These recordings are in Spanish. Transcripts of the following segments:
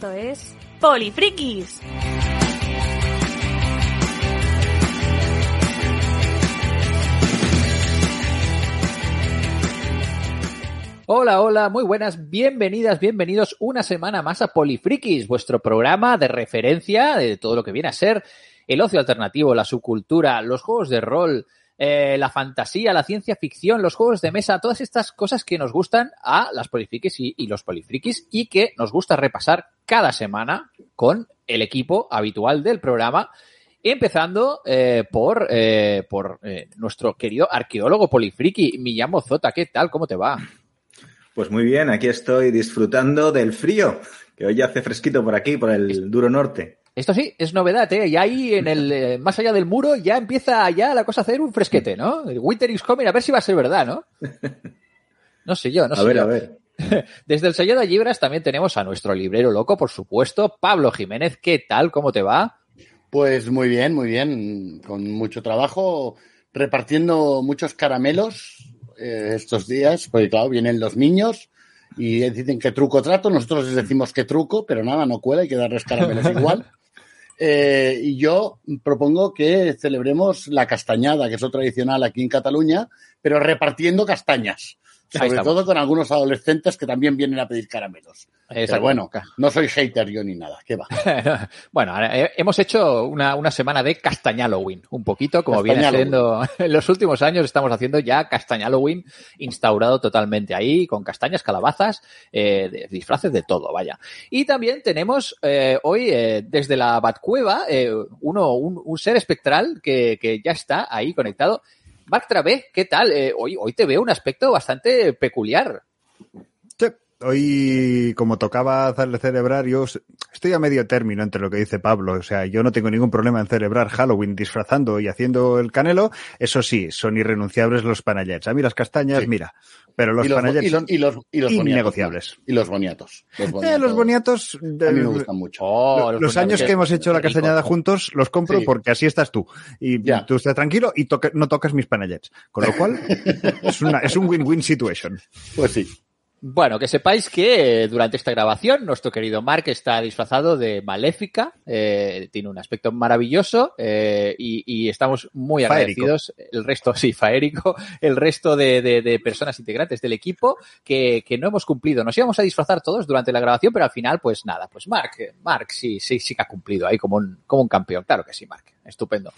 Esto es Polifrikis. Hola, hola, muy buenas, bienvenidas, bienvenidos una semana más a Polifrikis, vuestro programa de referencia de todo lo que viene a ser el ocio alternativo, la subcultura, los juegos de rol, eh, la fantasía, la ciencia ficción, los juegos de mesa, todas estas cosas que nos gustan a las polifrikis y, y los polifrikis y que nos gusta repasar cada semana con el equipo habitual del programa. Empezando eh, por, eh, por eh, nuestro querido arqueólogo polifriki, Millamo Zota. ¿Qué tal? ¿Cómo te va? Pues muy bien, aquí estoy disfrutando del frío, que hoy hace fresquito por aquí, por el duro norte. Esto sí, es novedad, ¿eh? Y ahí en el, eh, más allá del muro ya empieza ya la cosa a hacer un fresquete, ¿no? El Winter is coming, a ver si va a ser verdad, ¿no? No sé yo, no A sé ver, yo. a ver. Desde el sello de Libras también tenemos a nuestro librero loco, por supuesto, Pablo Jiménez. ¿Qué tal? ¿Cómo te va? Pues muy bien, muy bien, con mucho trabajo, repartiendo muchos caramelos eh, estos días, porque claro, vienen los niños y dicen que truco trato, nosotros les decimos que truco, pero nada, no cuela, hay que darles caramelos igual. Eh, y yo propongo que celebremos la castañada, que es lo tradicional aquí en Cataluña, pero repartiendo castañas. Sobre todo con algunos adolescentes que también vienen a pedir caramelos. Pero bueno, no soy hater yo ni nada, ¿qué va? bueno, ahora, eh, hemos hecho una, una semana de Castañaloween, un poquito, como viene siendo en los últimos años, estamos haciendo ya Castañaloween instaurado totalmente ahí, con castañas, calabazas, eh, disfraces de todo, vaya. Y también tenemos eh, hoy, eh, desde la Batcueva, uno, un, un ser espectral que, que ya está ahí conectado. Marc Travé, ¿qué tal? Hoy, hoy te veo un aspecto bastante peculiar. Hoy, como tocaba hacerle celebrar, yo estoy a medio término entre lo que dice Pablo. O sea, yo no tengo ningún problema en celebrar Halloween disfrazando y haciendo el canelo. Eso sí, son irrenunciables los panallets. A mí las castañas, Sí. mira. Pero los, y los, panallets y los, y los, y los boniatos, innegociables. ¿no? Y los boniatos. Los Eh, boniatos. los boniatos, A mí me gustan mucho. Oh, los, años que hemos hecho la castañada juntos los compro Sí. porque así estás tú. Y Ya. tú estás tranquilo y no tocas mis panallets. Con lo cual, es, una, es un win-win situation. Pues sí. Bueno, que sepáis que eh, durante esta grabación nuestro querido Mark está disfrazado de maléfica, eh, tiene un aspecto maravilloso eh, y, y estamos muy Faérico. agradecidos, el resto, sí, faérico, el resto de, de- de personas integrantes del equipo que, que no hemos cumplido. Nos íbamos a disfrazar todos durante la grabación, pero al final, pues nada, pues Mark, Mark sí, sí, sí que ha cumplido ahí como un, como un campeón. Claro que sí, Mark, estupendo.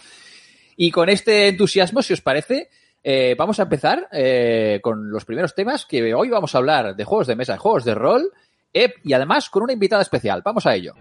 Y con este entusiasmo, si os parece, eh, vamos a empezar eh, con los primeros temas que hoy vamos a hablar de juegos de mesa, de juegos de rol eh, y además con una invitada especial. Vamos a ello.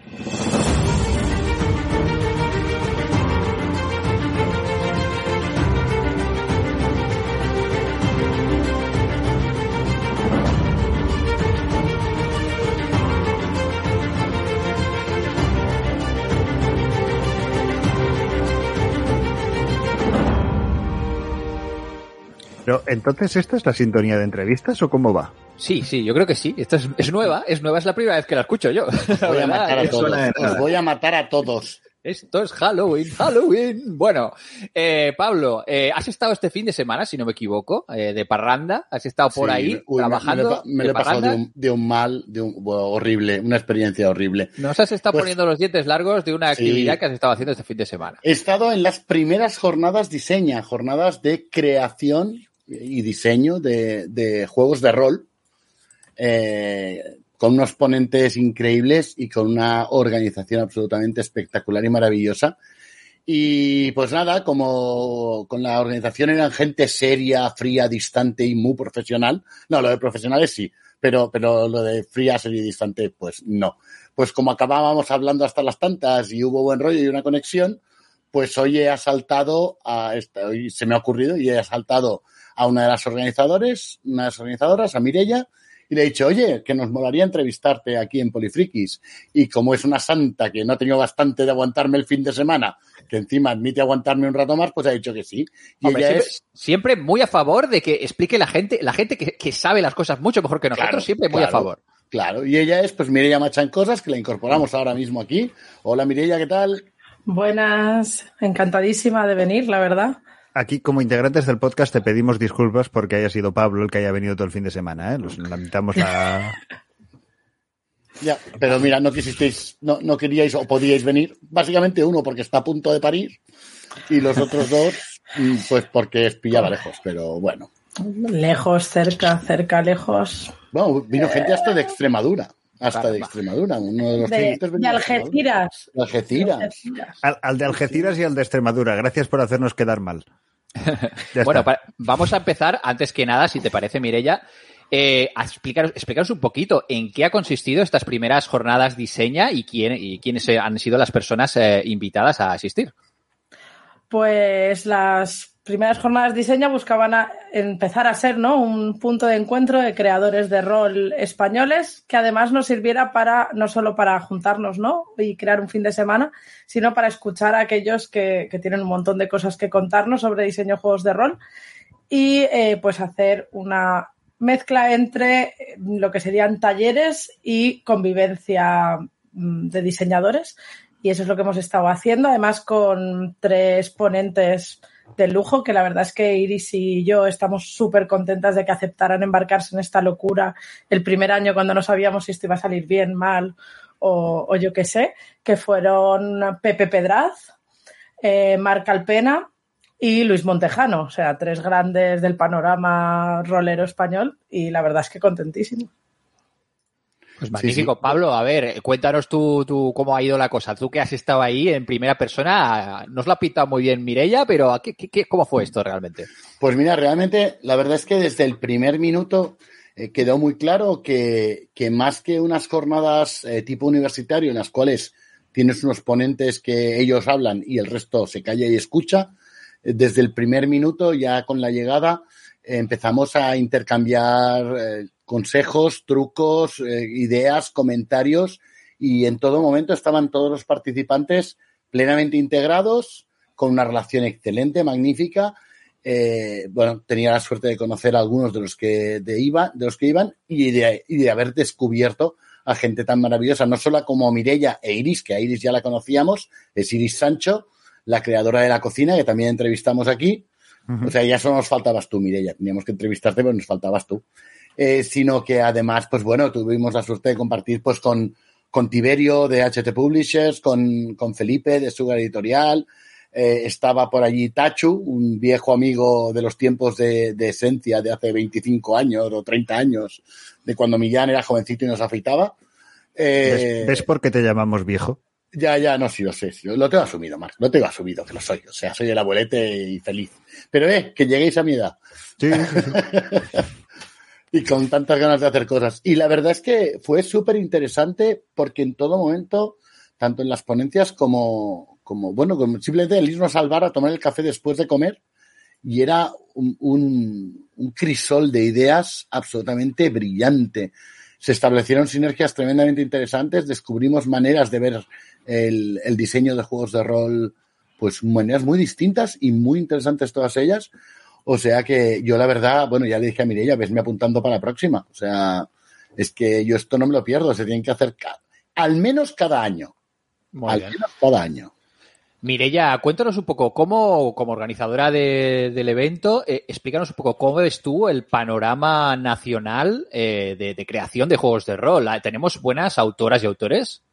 Pero entonces, ¿esta es la sintonía de entrevistas o cómo va? Sí, sí, yo creo que sí. Esta es, es nueva, es nueva, es la primera vez que la escucho yo. Os voy a matar a todos. Os voy a matar a todos. Esto es Halloween, Halloween. Bueno, eh, Pablo, eh, has estado este fin de semana, si no me equivoco, eh, de parranda. Has estado por Sí, ahí uy, trabajando. Me, lo he pa- me de lo he pasado de un, de un mal, de un bueno, horrible, una experiencia horrible. Nos has estado Pues- poniendo los dientes largos de una Sí. actividad que has estado haciendo este fin de semana. He estado en las primeras jornadas diseña, jornadas de creación y diseño de, de juegos de rol, eh, con unos ponentes increíbles y con una organización absolutamente espectacular y maravillosa. Y pues nada, como con la organización eran gente seria, fría, distante y muy profesional. No, lo de profesionales sí, pero, pero lo de fría, seria y distante, pues no. Pues como acabábamos hablando hasta las tantas y hubo buen rollo y una conexión, pues hoy he asaltado a hoy se me ha ocurrido y he asaltado a una de las organizadores, una de las organizadoras, a Mirella, y le he dicho, oye, que nos molaría entrevistarte aquí en Polifrikis. Y como es una santa que no ha tenido bastante de aguantarme el fin de semana, que encima admite aguantarme un rato más, pues ha dicho que sí. Y Hombre, ella siempre, es, siempre muy a favor de que explique la gente, la gente que, que sabe las cosas mucho mejor que nosotros, Claro, siempre muy a favor. claro, y ella es, pues Mireia Machan Cosas, que la incorporamos ahora mismo aquí. Hola Mireia, ¿qué tal? Buenas, encantadísima de venir, la verdad. Aquí, como integrantes del podcast, te pedimos disculpas porque haya sido Pablo el que haya venido todo el fin de semana. ¿eh? Nos lamentamos la. Ya, pero mira, no quisisteis, no, no queríais o podíais venir. Básicamente uno porque está a punto de parir y los otros dos, mm, pues porque es pillaba lejos, pero bueno. Lejos, cerca, cerca, lejos. Bueno, vino gente hasta de Extremadura. Hasta de. Extremadura. Uno de los De, clientes de. Algeciras. De Algeciras. Al, al de Algeciras y al de Extremadura. Gracias por hacernos quedar mal. Bueno, vamos a empezar, antes que nada, si te parece, Mirella, eh, a explicaros, explicaros un poquito en qué ha consistido estas primeras jornadas diseña y, quién, y quiénes han sido las personas eh, invitadas a asistir. Pues las primeras jornadas de diseño buscaban empezar a ser ¿no? un punto de encuentro de creadores de rol españoles que además nos sirviera para no solo para juntarnos ¿no? y crear un fin de semana, sino para escuchar a aquellos que, que tienen un montón de cosas que contarnos sobre diseño de juegos de rol y eh, pues hacer una mezcla entre eh, lo que serían talleres y convivencia mm, de diseñadores y eso es lo que hemos estado haciendo, además con tres ponentes de lujo, que la verdad es que Iris y yo estamos súper contentas de que aceptaran embarcarse en esta locura el primer año cuando no sabíamos si esto iba a salir bien, mal o, o yo qué sé, que fueron Pepe Pedraz, eh, Marc Alpena y Luis Montejano, o sea, tres grandes del panorama rolero español y la verdad es que contentísimo. Pues magnífico. Pablo, a ver, cuéntanos tú, tú cómo ha ido la cosa. Tú que has estado ahí en primera persona, nos lo ha pintado muy bien Mirella, pero ¿qué, qué- qué- cómo fue esto realmente? Pues mira, realmente la verdad es que desde el primer minuto eh, quedó muy claro que, que más que unas jornadas eh, tipo universitario en las cuales tienes unos ponentes que ellos hablan y el resto se calla y escucha, eh, desde el primer minuto ya con la llegada eh, empezamos a intercambiar eh, consejos, trucos, eh, ideas, comentarios y en todo momento estaban todos los participantes plenamente integrados con una relación excelente, magnífica eh, bueno, tenía la suerte de conocer a algunos de los que de iba, de los que iban y de, y de haber descubierto a gente tan maravillosa, no solo como Mirella e Iris, que a Iris ya la conocíamos, es Iris Sancho, la creadora de la cocina, que también entrevistamos aquí. Ujú. O sea, ya solo nos faltabas tú, Mirella. Teníamos que entrevistarte, pero nos faltabas tú. Eh, sino que además, pues bueno, tuvimos la suerte de compartir pues con, con Tiberio de HT Publishers, con, con Felipe de Sugar Editorial, eh, estaba por allí Tachu, un viejo amigo de los tiempos de, de Esencia de hace 25 años o 30 años, de cuando Millán era jovencito y nos afeitaba. Eh, ¿Ves, ves por qué te llamamos viejo? Ya, ya, no, sí, lo sé, sí, lo tengo asumido, Marc, lo tengo asumido, que lo soy, o sea, soy el abuelete y feliz. Pero, eh, que lleguéis a mi edad Sí, y con tantas ganas de hacer cosas. Y la verdad es que fue súper interesante porque en todo momento, tanto en las ponencias como, como bueno, como simplemente el irnos al bar a tomar el café después de comer, y era un, un, un crisol de ideas absolutamente brillante. Se establecieron sinergias tremendamente interesantes, descubrimos maneras de ver el, el diseño de juegos de rol, pues maneras muy distintas y muy interesantes todas ellas. O sea que yo la verdad, bueno, ya le dije a Mireia, vesme apuntando para la próxima. O sea, es que yo esto no me lo pierdo, se tienen que hacer ca- al menos cada año. Muy al bien. menos cada año. Mirella, cuéntanos un poco cómo, como organizadora de- del evento, eh, explícanos un poco cómo ves tú el panorama nacional eh, de, de creación de juegos de rol. Ah, ¿Tenemos buenas autoras y autores?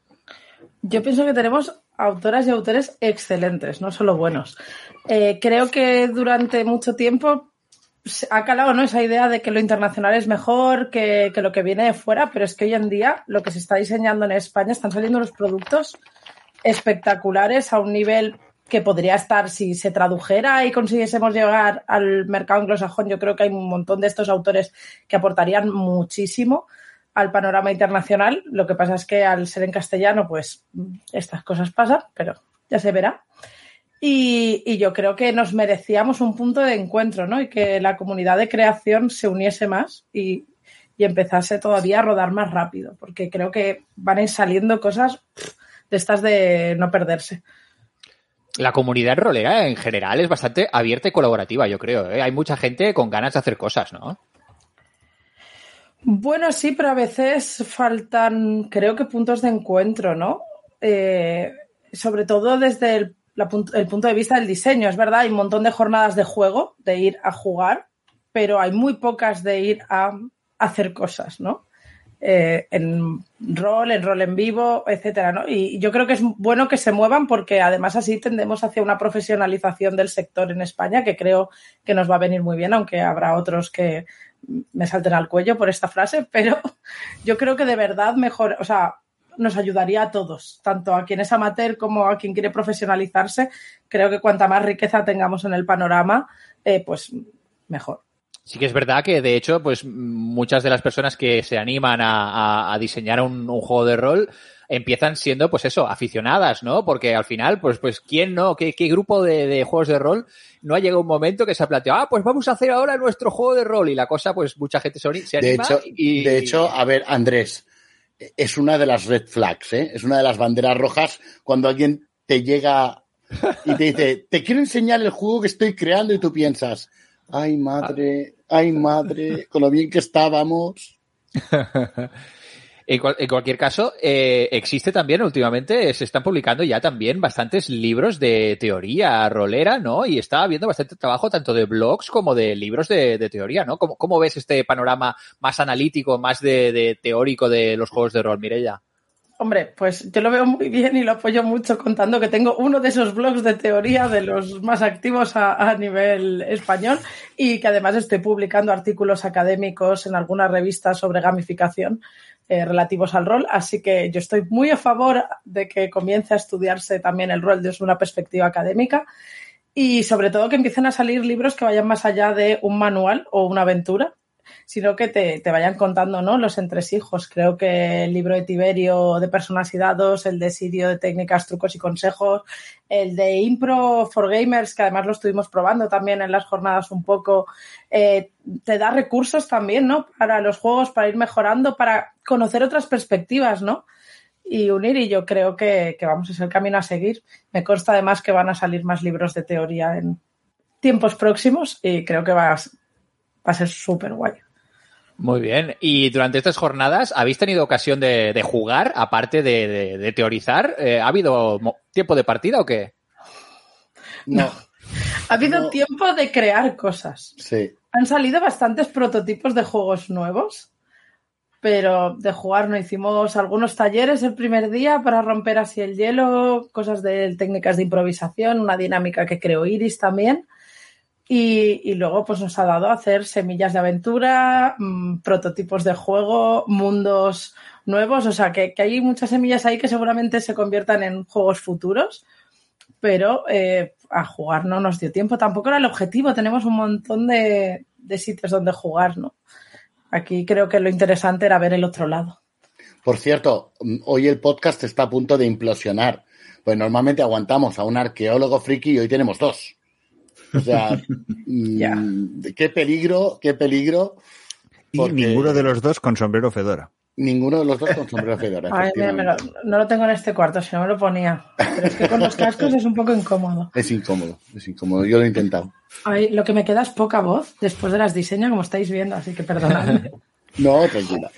Yo pienso que tenemos autoras y autores excelentes, no solo buenos. Eh, creo que durante mucho tiempo se ha calado ¿no? esa idea de que lo internacional es mejor que, que lo que viene de fuera, pero es que hoy en día lo que se está diseñando en España están saliendo los productos espectaculares a un nivel que podría estar si se tradujera y consiguiésemos llegar al mercado anglosajón. Yo creo que hay un montón de estos autores que aportarían muchísimo al panorama internacional. Lo que pasa es que al ser en castellano, pues estas cosas pasan, pero ya se verá. Y, y yo creo que nos merecíamos un punto de encuentro, ¿no? Y que la comunidad de creación se uniese más y, y empezase todavía a rodar más rápido, porque creo que van a ir saliendo cosas de estas de no perderse. La comunidad rolera en general es bastante abierta y colaborativa, yo creo. ¿eh? Hay mucha gente con ganas de hacer cosas, ¿no? Bueno, sí, pero a veces faltan, creo que puntos de encuentro, ¿no? Eh, sobre todo desde el, la punt- el punto de vista del diseño. Es verdad, hay un montón de jornadas de juego, de ir a jugar, pero hay muy pocas de ir a hacer cosas, ¿no? Eh, en rol, en rol en vivo, etcétera, ¿no? Y yo creo que es bueno que se muevan porque además así tendemos hacia una profesionalización del sector en España que creo que nos va a venir muy bien, aunque habrá otros que me salten al cuello por esta frase, pero yo creo que de verdad mejor, o sea, nos ayudaría a todos, tanto a quien es amateur como a quien quiere profesionalizarse. Creo que cuanta más riqueza tengamos en el panorama, eh, pues mejor. Sí que es verdad que, de hecho, pues muchas de las personas que se animan a, a diseñar un, un, juego de rol empiezan siendo, pues eso, aficionadas, ¿no? Porque al final, pues, pues, ¿quién no? ¿Qué, qué grupo de, de, juegos de rol no ha llegado un momento que se ha planteado, ah, pues vamos a hacer ahora nuestro juego de rol? Y la cosa, pues, mucha gente se, se de anima. Hecho, y... De hecho, a ver, Andrés, es una de las red flags, ¿eh? Es una de las banderas rojas cuando alguien te llega y te dice, te quiero enseñar el juego que estoy creando y tú piensas, ay madre, ay madre, con lo bien que estábamos. en, cual, en, cualquier caso, eh, existe también últimamente, se están publicando ya también bastantes libros de teoría rolera, ¿no? Y está habiendo bastante trabajo tanto de blogs como de libros de, de teoría, ¿no? ¿Cómo, ¿Cómo, ves este panorama más analítico, más de, de teórico de los juegos de rol, Mirella? Hombre, pues yo lo veo muy bien y lo apoyo mucho contando que tengo uno de esos blogs de teoría de los más activos a, nivel español y que además estoy publicando artículos académicos en algunas revistas sobre gamificación eh, relativos al rol. Así que yo estoy muy a favor de que comience a estudiarse también el rol desde una perspectiva académica y sobre todo que empiecen a salir libros que vayan más allá de un manual o una aventura sino que te, te, vayan contando ¿no? los entresijos. Creo que el libro de Tiberio de personas y dados, el de Sirio de técnicas, trucos y consejos, el de Impro for Gamers, que además lo estuvimos probando también en las jornadas un poco, eh, te da recursos también, ¿no? Para los juegos, para ir mejorando, para conocer otras perspectivas, ¿no? y unir y yo creo que, que, vamos ser el camino a seguir. Me consta además que van a salir más libros de teoría en tiempos próximos y creo que va va a ser súper guay. Muy bien. Y durante estas jornadas, ¿habéis tenido ocasión de, de jugar, aparte de, de, de teorizar? Eh, ¿Ha habido tiempo de partida o qué? No. Ha habido no. tiempo de crear cosas. Sí. Han salido bastantes prototipos de juegos nuevos, pero de jugar no hicimos algunos talleres el primer día para romper así el hielo, cosas de técnicas de improvisación, una dinámica que creó Iris también. Y, luego pues nos ha dado a hacer semillas de aventura, mmm, prototipos de juego, mundos nuevos, o sea que, que, hay muchas semillas ahí que seguramente se conviertan en juegos futuros, pero eh, a jugar no nos dio tiempo, tampoco era el objetivo, tenemos un montón de, de sitios donde jugar, ¿no? Aquí creo que lo interesante era ver el otro lado. Por cierto, hoy el podcast está a punto de implosionar, pues normalmente aguantamos a un arqueólogo friki y hoy tenemos dos. O sea, yeah. qué peligro, qué peligro. Y ninguno de los dos con sombrero fedora. Ninguno de los dos con sombrero fedora. Ay, mira, me lo, no lo tengo en este cuarto, si no me lo ponía. Pero es que con los cascos es un poco incómodo. Es incómodo, es incómodo. Yo lo he intentado. Ay, lo que me queda es poca voz después de las diseños, como estáis viendo, así que perdonadme. no, tranquila.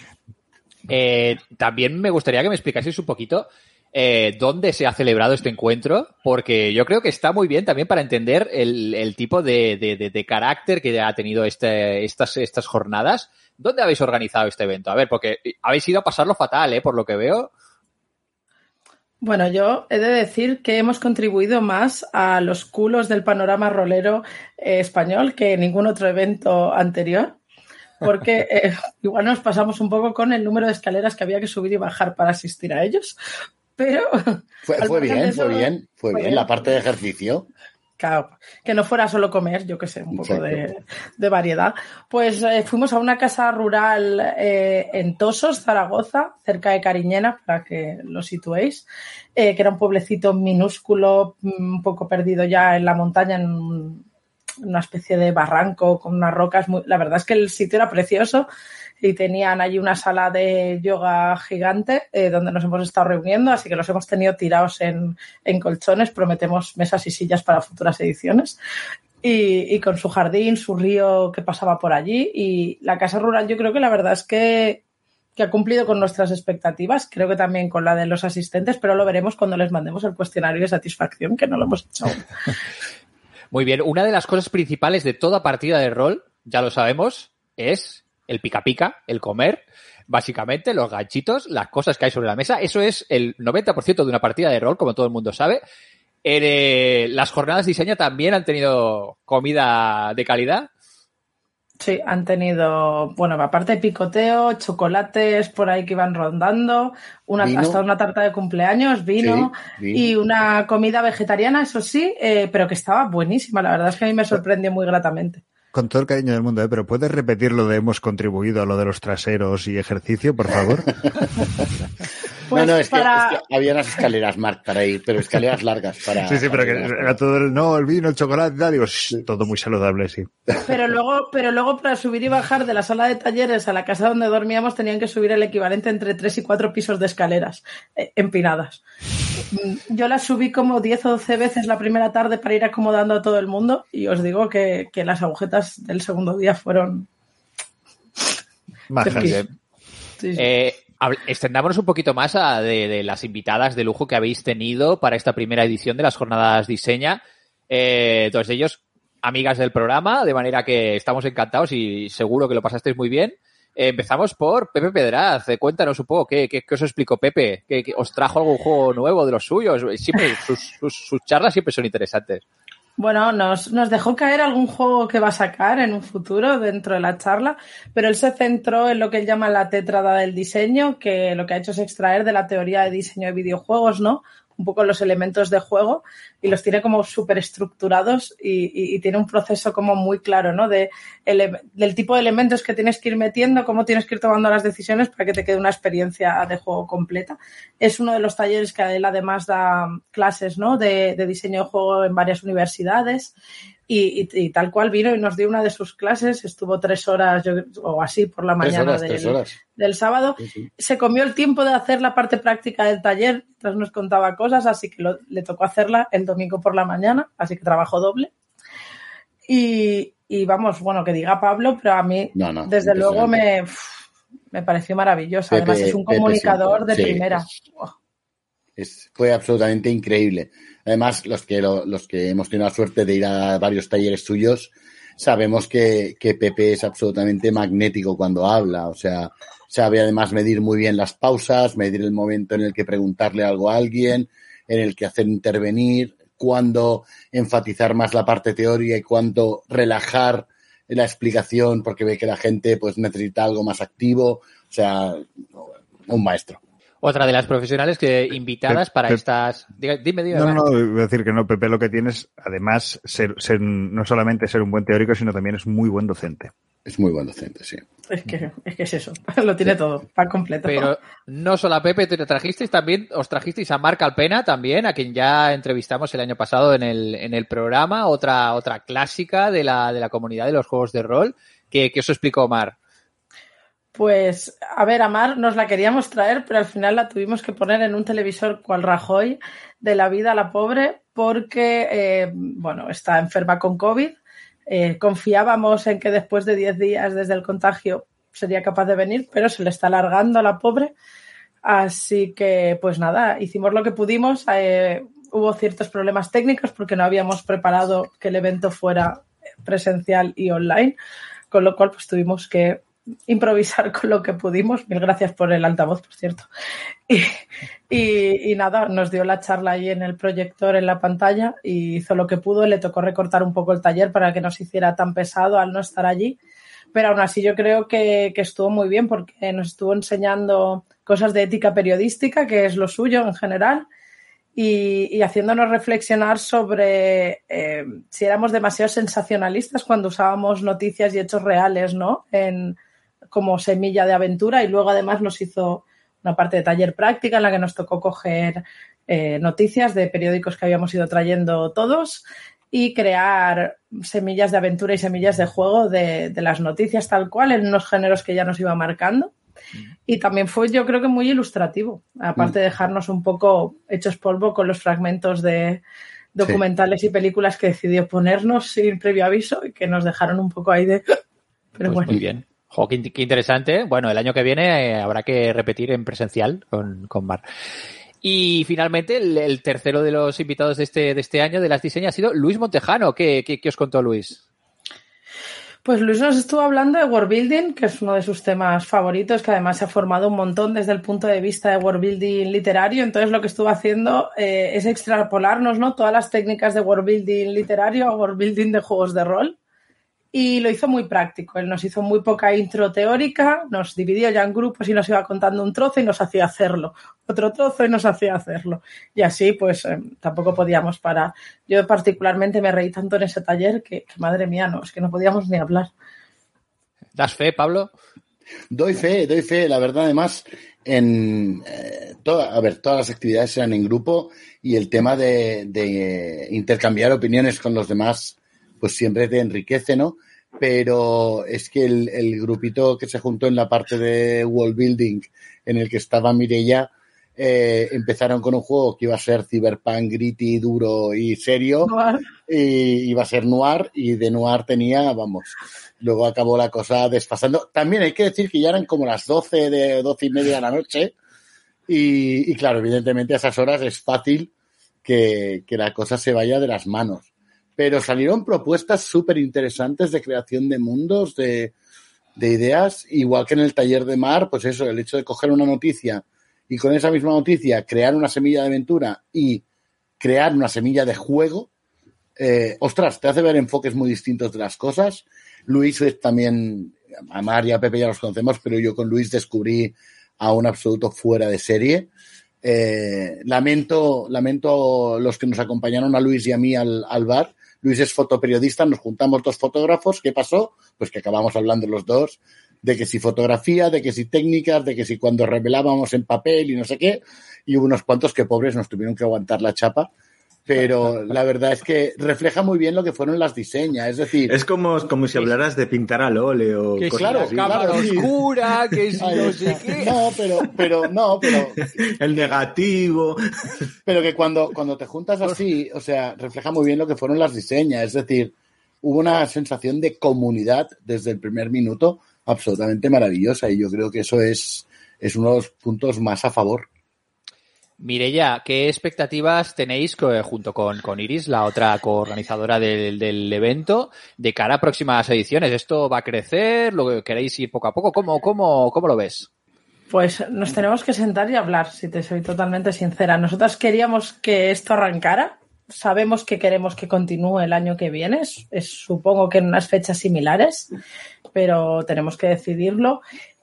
Eh, también me gustaría que me explicaseis un poquito eh, dónde se ha celebrado este encuentro, porque yo creo que está muy bien también para entender el, el tipo de, de, de, de, carácter que ha tenido este, estas, estas jornadas. ¿Dónde habéis organizado este evento? A ver, porque habéis ido a pasarlo fatal, ¿eh? Por lo que veo. Bueno, yo he de decir que hemos contribuido más a los culos del panorama rolero eh, español que ningún otro evento anterior porque eh, igual nos pasamos un poco con el número de escaleras que había que subir y bajar para asistir a ellos, pero... Fue, fue bien, fue bien, fue, bien, la parte de ejercicio. Claro, que no fuera solo comer, yo que sé, un poco de, de, variedad. Pues eh, fuimos a una casa rural eh, en Tosos, Zaragoza, cerca de Cariñena, para que lo situéis, eh, que era un pueblecito minúsculo, un poco perdido ya en la montaña, en un, una especie de barranco con unas rocas. Muy... La verdad es que el sitio era precioso y tenían allí una sala de yoga gigante eh, donde nos hemos estado reuniendo, así que los hemos tenido tirados en, en colchones, prometemos mesas y sillas para futuras ediciones. Y, y, con su jardín, su río que pasaba por allí y la casa rural yo creo que la verdad es que, que ha cumplido con nuestras expectativas, creo que también con la de los asistentes, pero lo veremos cuando les mandemos el cuestionario de satisfacción, que no lo hemos hecho. Muy bien, una de las cosas principales de toda partida de rol, ya lo sabemos, es el pica pica, el comer. básicamente, los ganchitos, las cosas que hay sobre la mesa. Eso es el 90% de una partida de rol, como todo el mundo sabe. Eh, las jornadas de diseño también han tenido comida de calidad. Sí, han tenido, bueno, aparte de picoteo, chocolates por ahí que iban rondando, una, Vino. hasta una tarta de cumpleaños, vino, Sí, vino. y una comida vegetariana, eso sí, eh, pero que estaba buenísima. La verdad es que a mí me sorprendió muy gratamente. Con todo el cariño del mundo, ¿eh? pero ¿puedes repetir lo de hemos contribuido a lo de los traseros y ejercicio, por favor? Pues no, no, es, para- que, es que había unas escaleras, Marc, para ir, pero escaleras largas para. sí, sí, pero que era todo el, no, el vino, el chocolate, tal, digo, shh, todo muy saludable, sí. Pero luego, pero luego para subir y bajar de la sala de talleres a la casa donde dormíamos tenían que subir el equivalente entre tres y cuatro pisos de escaleras eh, empinadas. Yo las subí como 10 o 12 veces la primera tarde para ir acomodando a todo el mundo y os digo que, que las agujetas del segundo día fueron... Sí. Bien. sí, sí. Eh, extendámonos un poquito más a de, de las invitadas de lujo que habéis tenido para esta primera edición de las jornadas Diseña. Eh, todos ellos amigas del programa, de manera que estamos encantados y seguro que lo pasasteis muy bien. Eh, empezamos por Pepe Pedraz. Eh, cuéntanos un poco qué, qué, qué os explicó Pepe. ¿Qué, qué- os trajo algún juego nuevo de los suyos? Siempre, sus, sus charlas siempre son interesantes. Bueno, nos, nos dejó caer algún juego que va a sacar en un futuro dentro de la charla, pero él se centró en lo que él llama la tétrada del diseño, que lo que ha hecho es extraer de la teoría de diseño de videojuegos, ¿no? Un poco los elementos de juego y los tiene como súper estructurados y, tiene un proceso como muy claro, ¿no? De ele- del tipo de elementos que tienes que ir metiendo, cómo tienes que ir tomando las decisiones para que te quede una experiencia de juego completa. Es uno de los talleres que él además da clases, ¿no? De diseño de juego en varias universidades y, y- y tal cual vino y nos dio una de sus clases, estuvo tres horas yo- o así por la mañana horas, del, sábado. Sí, sí. Se comió el tiempo de hacer la parte práctica del taller, mientras nos contaba cosas, así que lo- le tocó hacerla el domingo por la mañana, así que trabajó doble. Y, y vamos, bueno, que diga Pablo, pero a mí, No, no, desde luego, me, me pareció maravilloso. Pepe- Además, es un Pepe comunicador de primera. Es- fue absolutamente increíble. Además, los que, lo- los que hemos tenido la suerte de ir a varios talleres suyos, sabemos que, que Pepe es absolutamente magnético cuando habla. O sea, sabe además medir muy bien las pausas, medir el momento en el que preguntarle algo a alguien, en el que hacer intervenir, cuándo enfatizar más la parte teórica y cuándo relajar la explicación porque ve que la gente pues necesita algo más activo. O sea, un maestro. Otra de las profesionales que invitadas para estas. Diga- Dime, dime. No, no, no, decir que no, Pepe lo que tienes, además, ser, ser, no solamente ser un buen teórico, sino también es muy buen docente. Es muy buen docente, sí. Es que, es que es eso, lo tiene todo, para completo. Pero no solo a Pepe te trajisteis también, os trajisteis a Marc Alpena también, a quien ya entrevistamos el año pasado en el, en el programa, otra, otra clásica de la, de la comunidad de los juegos de rol. que que os explicó Mar? Pues, a ver, a Mar nos la queríamos traer, pero al final la tuvimos que poner en un televisor cual Rajoy de la vida a la pobre, porque, eh, bueno, está enferma con COVID. Eh, confiábamos en que después de 10 días desde el contagio sería capaz de venir, pero se le está alargando a la pobre. Así que, pues nada, hicimos lo que pudimos. Eh, hubo ciertos problemas técnicos porque no habíamos preparado que el evento fuera presencial y online, con lo cual pues tuvimos que improvisar con lo que pudimos. Mil gracias por el altavoz, por cierto. Y, nada, nos dio la charla ahí en el proyector, en la pantalla, y hizo lo que pudo. Le tocó recortar un poco el taller para que no se hiciera tan pesado al no estar allí. Pero aún así yo creo que, estuvo muy bien porque nos estuvo enseñando cosas de ética periodística, que es lo suyo en general, y, y haciéndonos reflexionar sobre eh, si éramos demasiado sensacionalistas cuando usábamos noticias y hechos reales, ¿no? En, como semilla de aventura y luego además nos hizo una parte de taller práctica en la que nos tocó coger eh, noticias de periódicos que habíamos ido trayendo todos y crear semillas de aventura y semillas de juego de, de las noticias tal cual en unos géneros que ya nos iba marcando. Y también fue, yo creo que muy ilustrativo, aparte de dejarnos un poco hechos polvo con los fragmentos de documentales y películas que decidió ponernos sin previo aviso y que nos dejaron un poco ahí de... Pero Pues bueno. Muy bien. Jo, qué, qué interesante. Bueno, el año que viene eh, habrá que repetir en presencial con, con Mar. Y finalmente, el, tercero de los invitados de este, de este año de las diseñas ha sido Luis Montejano. ¿Qué, qué, qué os contó Luis? Pues Luis nos estuvo hablando de world building, que es uno de sus temas favoritos, que además se ha formado un montón desde el punto de vista de world building literario. Entonces lo que estuvo haciendo eh, es extrapolarnos ¿no? todas las técnicas de world building literario a world building de juegos de rol y lo hizo muy práctico. Él nos hizo muy poca intro teórica, nos dividió ya en grupos y nos iba contando un trozo y nos hacía hacerlo, otro trozo y nos hacía hacerlo. Y así, pues eh, tampoco podíamos parar. Yo particularmente me reí tanto en ese taller que, madre mía, no, es que no podíamos ni hablar. ¿Das fe, Pablo? Doy fe, doy fe. La verdad, además, en eh, a ver, todas las actividades eran en grupo y el tema de, de intercambiar opiniones con los demás pues siempre te enriquece, ¿no? Pero es que el, grupito que se juntó en la parte de wall building en el que estaba Mirella, eh, empezaron con un juego que iba a ser cyberpunk, gritty, duro y serio, y iba a ser noir, y de noir tenía, vamos, luego acabó la cosa desfasando. También hay que decir que ya eran como las 12 de 12 y media de la noche, y, claro, evidentemente a esas horas es fácil que, que la cosa se vaya de las manos pero salieron propuestas súper interesantes de creación de mundos, de, ideas, igual que en el taller de mar, pues eso, el hecho de coger una noticia y con esa misma noticia crear una semilla de aventura y crear una semilla de juego, eh, ostras, te hace ver enfoques muy distintos de las cosas. Luis es también, a Mar y a Pepe ya los conocemos, pero yo con Luis descubrí a un absoluto fuera de serie. Eh, lamento, lamento los que nos acompañaron a Luis y a mí al, al bar, Luis es fotoperiodista, nos juntamos dos fotógrafos. ¿Qué pasó? Pues que acabamos hablando los dos de que si fotografía, de que si técnicas, de que si cuando revelábamos en papel y no sé qué, y unos cuantos que pobres nos tuvieron que aguantar la chapa pero la verdad es que refleja muy bien lo que fueron las diseñas, es decir... Es como, como si hablaras de pintar al óleo. Que claro, cámara oscura, que no sé qué... No, pero, pero, no, pero... El negativo... Pero que cuando, cuando te juntas así, o sea, refleja muy bien lo que fueron las diseñas, es decir, hubo una sensación de comunidad desde el primer minuto absolutamente maravillosa y yo creo que eso es, es uno de los puntos más a favor. Mireya, ¿qué expectativas tenéis junto con, Iris, la otra coorganizadora del, del, evento, de cara a próximas ediciones? ¿Esto va a crecer? ¿Lo queréis ir poco a poco? ¿Cómo, cómo, cómo lo ves? Pues nos tenemos que sentar y hablar, si te soy totalmente sincera. Nosotras queríamos que esto arrancara. Sabemos que queremos que continúe el año que viene, supongo que en unas fechas similares, pero tenemos que decidirlo.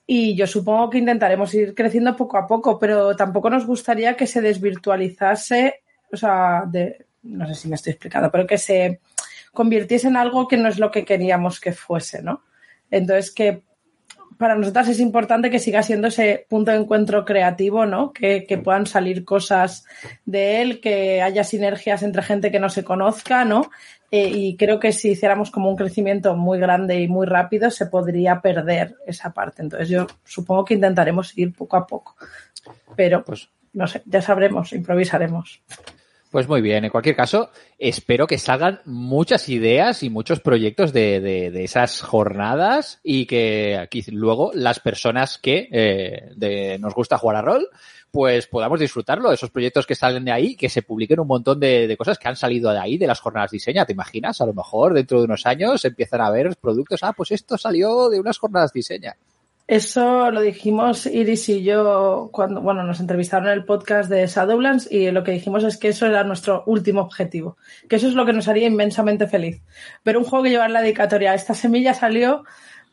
Y yo supongo que intentaremos ir creciendo poco a poco, pero tampoco nos gustaría que se desvirtualizase, o sea, de, no sé si me estoy explicando, pero que se convirtiese en algo que no es lo que queríamos que fuese, ¿no? Entonces, que para nosotras es importante que siga siendo ese punto de encuentro creativo, ¿no? Que, que, puedan salir cosas de él, que haya sinergias entre gente que no se conozca, ¿no? Eh, y creo que si hiciéramos como un crecimiento muy grande y muy rápido, se podría perder esa parte. Entonces yo supongo que intentaremos ir poco a poco. Pero, pues, no sé, ya sabremos, improvisaremos. Pues muy bien, en cualquier caso, espero que salgan muchas ideas y muchos proyectos de, de, esas jornadas y que aquí luego las personas que eh, nos gusta jugar a rol, pues podamos disfrutarlo, esos proyectos que salen de ahí, que se publiquen un montón de, cosas que han salido de ahí, de las jornadas diseña, ¿te imaginas? A lo mejor dentro de unos años empiezan a ver productos, ah, pues esto salió de unas jornadas diseña. Eso lo dijimos Iris y yo cuando, bueno, nos entrevistaron en el podcast de Shadowlands y lo que dijimos es que eso era nuestro último objetivo, que eso es lo que nos haría inmensamente feliz. Pero un juego que lleva en la dedicatoria, esta semilla salió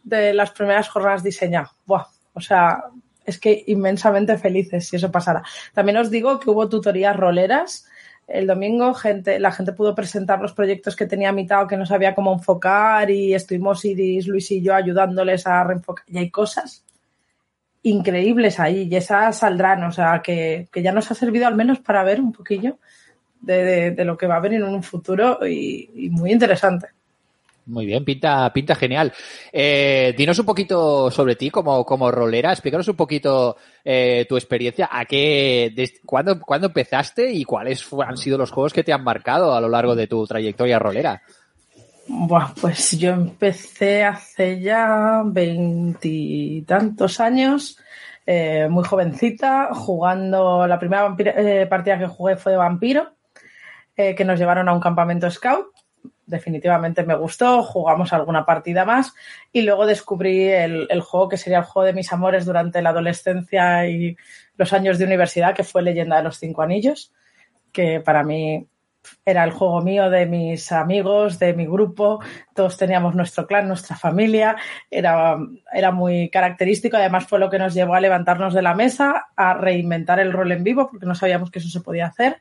de las primeras jornadas diseña. Buah, o sea, es que inmensamente felices si eso pasara. También os digo que hubo tutorías roleras. El domingo gente, la gente pudo presentar los proyectos que tenía a mitad o que no sabía cómo enfocar y estuvimos Iris, Luis y yo ayudándoles a reenfocar. Y hay cosas increíbles ahí y esas saldrán, o sea, que, ya nos ha servido al menos para ver un poquillo de, lo que va a venir en un futuro y muy interesante. Muy bien, pinta, pinta genial. Eh, dinos un poquito sobre ti como, como rolera, explícanos un poquito eh, tu experiencia, a qué, cuándo, cuándo empezaste y cuáles han sido los juegos que te han marcado a lo largo de tu trayectoria rolera. Bueno, pues yo empecé hace ya veintitantos años, eh, muy jovencita, jugando, la primera partida que jugué fue de vampiro, que nos llevaron a un campamento scout definitivamente me gustó, jugamos alguna partida más y luego descubrí el, el, juego que sería el juego de mis amores durante la adolescencia y los años de universidad, que fue Leyenda de los Cinco Anillos, que para mí era el juego mío de mis amigos, de mi grupo, todos teníamos nuestro clan, nuestra familia, era, era muy característico, además fue lo que nos llevó a levantarnos de la mesa, a reinventar el rol en vivo, porque no sabíamos que eso se podía hacer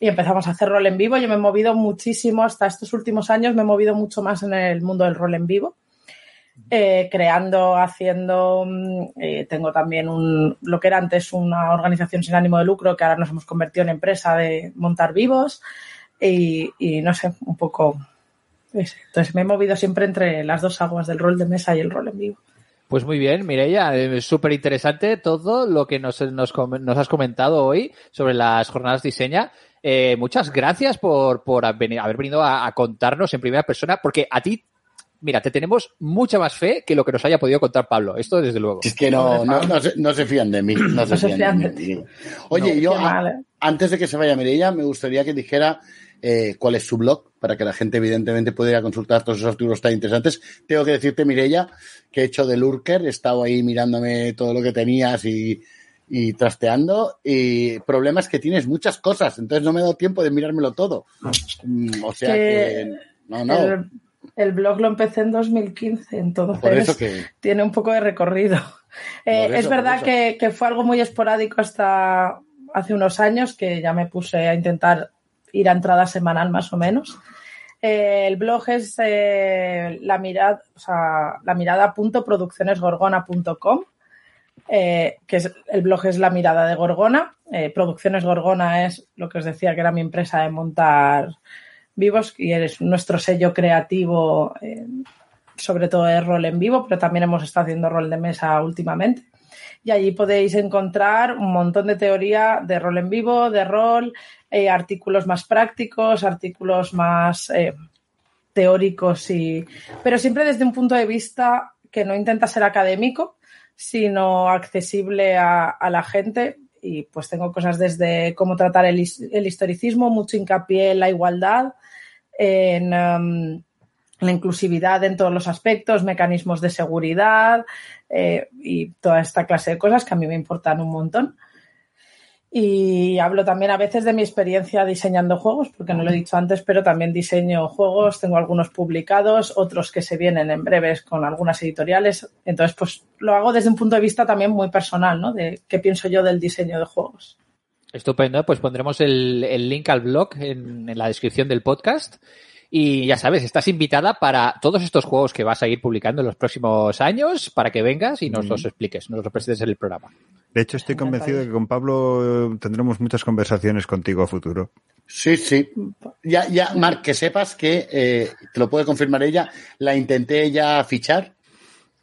y empezamos a hacer rol en vivo. Yo me he movido muchísimo hasta estos últimos años, me he movido mucho más en el mundo del rol en vivo, eh, creando, haciendo. Eh, tengo también un, lo que era antes una organización sin ánimo de lucro, que ahora nos hemos convertido en empresa de montar vivos y, no sé, un poco. Entonces me he movido siempre entre las dos aguas del rol de mesa y el rol en vivo. Pues muy bien, Mireia, es súper interesante todo lo que nos, nos, nos, has comentado hoy sobre las jornadas diseña. Eh, muchas gracias por, por haber venido a, a, contarnos en primera persona, porque a ti, mira, te tenemos mucha más fe que lo que nos haya podido contar Pablo. Esto desde luego. Es que no, no, no, se, no se, fían de mí. No se, fían, fían, de, mí. Oye, yo, a, antes de que se vaya Mireia, me gustaría que dijera eh, cuál es su blog, para que la gente evidentemente pudiera consultar todos esos artículos tan interesantes. Tengo que decirte, Mireia, que he hecho de Lurker, he estado ahí mirándome todo lo que tenías y, y trasteando y problemas que tienes muchas cosas, entonces no me he dado tiempo de mirármelo todo. O sea que, que no, no. El, el, blog lo empecé en 2015, entonces por eso que... tiene un poco de recorrido. Eh, eso, es verdad que, que, fue algo muy esporádico hasta hace unos años que ya me puse a intentar ir a entrada semanal más o menos. Eh, el blog es eh, la mirada, o sea, la mirada punto produccionesgorgona.com eh, que es, el blog es La Mirada de Gorgona. Eh, Producciones Gorgona es lo que os decía que era mi empresa de montar vivos y es nuestro sello creativo, sobre todo de rol en vivo, pero también hemos estado haciendo rol de mesa últimamente. Y allí podéis encontrar un montón de teoría de rol en vivo, de rol, eh, artículos más prácticos, artículos más eh, teóricos, y... pero siempre desde un punto de vista que no intenta ser académico, sino accesible a, a, la gente. Y pues tengo cosas desde cómo tratar el, el historicismo, mucho hincapié en la igualdad, en um, la inclusividad en todos los aspectos, mecanismos de seguridad eh, y toda esta clase de cosas que a mí me importan un montón. Y hablo también a veces de mi experiencia diseñando juegos, porque no lo he dicho antes, pero también diseño juegos, tengo algunos publicados, otros que se vienen en breves con algunas editoriales. Entonces, pues lo hago desde un punto de vista también muy personal, ¿no? De qué pienso yo del diseño de juegos. Estupendo, pues pondremos el, el link al blog en, en la descripción del podcast. Y ya sabes, estás invitada para todos estos juegos que vas a ir publicando en los próximos años para que vengas y nos los expliques, nos los presentes en el programa. De hecho, estoy convencido de que con Pablo tendremos muchas conversaciones contigo a futuro. Sí, sí. Ya, ya, Marc, que sepas que, eh, te lo puede confirmar ella, la intenté ya fichar,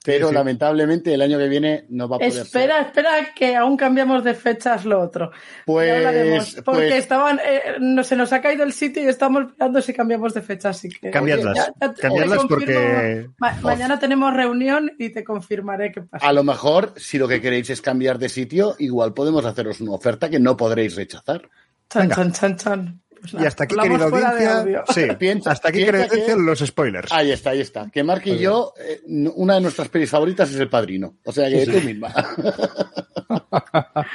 pero sí, sí. lamentablemente el año que viene no va a poder Espera, ser. espera, que aún cambiamos de fechas lo otro. Pues, porque pues, estaban, eh, no, se nos ha caído el sitio y estamos mirando si cambiamos de fecha. Así que, ya, ya, cambiadlas porque... Ma mañana tenemos reunión y te confirmaré qué pasa. A lo mejor, si lo que queréis es cambiar de sitio, igual podemos haceros una oferta que no podréis rechazar. Chan, chan, chan, chan. Pues y hasta aquí, querida audiencia, sí, piensa, hasta aquí, querida audiencia, que... los spoilers. Ahí está, ahí está. Que Mark y yo, eh, una de nuestras pelis favoritas es El Padrino. O sea que sí, tú misma.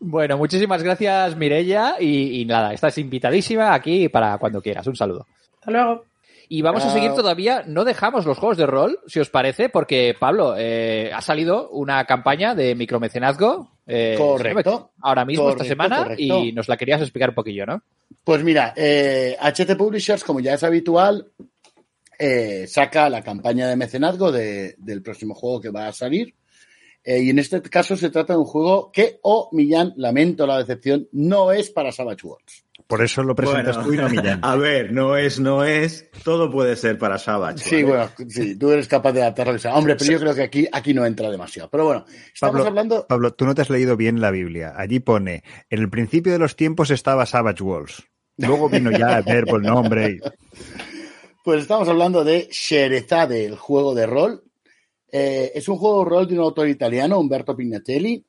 bueno, muchísimas gracias, Mirella. Y, y, nada, estás invitadísima aquí para cuando quieras. Un saludo. Hasta luego. Y vamos a seguir todavía, no dejamos los juegos de rol, si os parece, porque Pablo, eh, ha salido una campaña de micromecenazgo. Eh, correcto. Ahora mismo, correcto, esta semana, correcto. y nos la querías explicar un poquillo, ¿no? Pues mira, eh, HT Publishers, como ya es habitual, eh, saca la campaña de mecenazgo de, del próximo juego que va a salir. Eh, y en este caso se trata de un juego que, oh, Millán, lamento la decepción, no es para Savage Worlds. Por eso lo presentas bueno, tú y no Millán. A ver, no es, no es, todo puede ser para Savage. Sí, ¿vale? bueno, sí, tú eres capaz de adaptarlo. Hombre, pero sí. yo creo que aquí, aquí no entra demasiado. Pero bueno, estamos Pablo, hablando... Pablo, tú no te has leído bien la Biblia. Allí pone, en el principio de los tiempos estaba Savage Worlds. Luego vino ya el verbo, el nombre. Y... Pues estamos hablando de Sherezade, el juego de rol. Eh, es un juego de rol de un autor italiano, Umberto Pignatelli.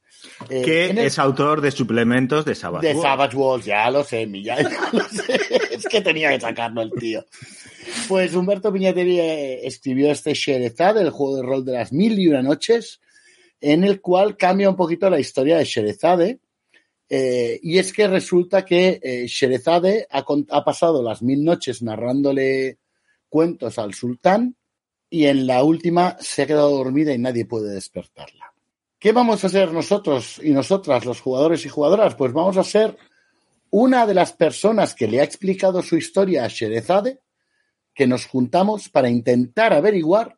Eh, que el... es autor de suplementos de Savage De Savage Worlds, ya lo sé, ya, ya lo sé. es que tenía que sacarlo el tío. Pues Humberto Piñateri eh, escribió este Sherezad, el juego de rol de las mil y una noches, en el cual cambia un poquito la historia de Sherezade. Eh, y es que resulta que eh, Sherezade ha pasado las mil noches narrándole cuentos al sultán y en la última se ha quedado dormida y nadie puede despertarla. ¿Qué vamos a ser nosotros y nosotras, los jugadores y jugadoras? Pues vamos a ser una de las personas que le ha explicado su historia a Sherezade, que nos juntamos para intentar averiguar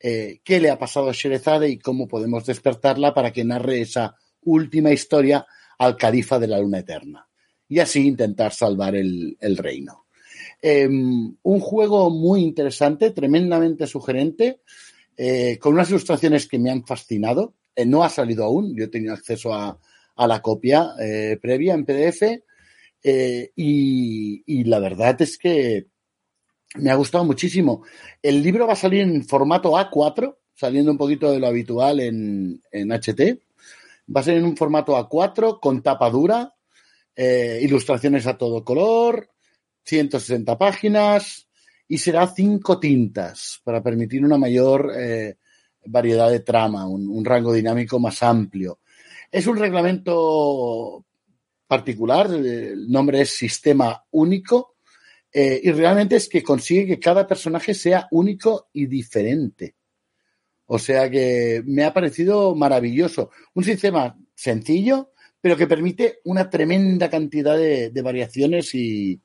eh, qué le ha pasado a Sherezade y cómo podemos despertarla para que narre esa última historia al califa de la luna eterna. Y así intentar salvar el, reino. Eh, un juego muy interesante, tremendamente sugerente, eh, con unas ilustraciones que me han fascinado. Eh, no ha salido aún, yo he tenido acceso a, la copia eh, previa en PDF eh, y, la verdad es que me ha gustado muchísimo. El libro va a salir en formato A4, saliendo un poquito de lo habitual en, HT. Va a ser en un formato A4 con tapa dura, ilustraciones a todo color, 160 páginas y será cinco tintas para permitir una mayor variedad de trama, un, rango dinámico más amplio. Es un reglamento particular, el nombre es Sistema Único, eh, y realmente es que consigue que cada personaje sea único y diferente. O sea que me ha parecido maravilloso. Un sistema sencillo, pero que permite una tremenda cantidad de variaciones y,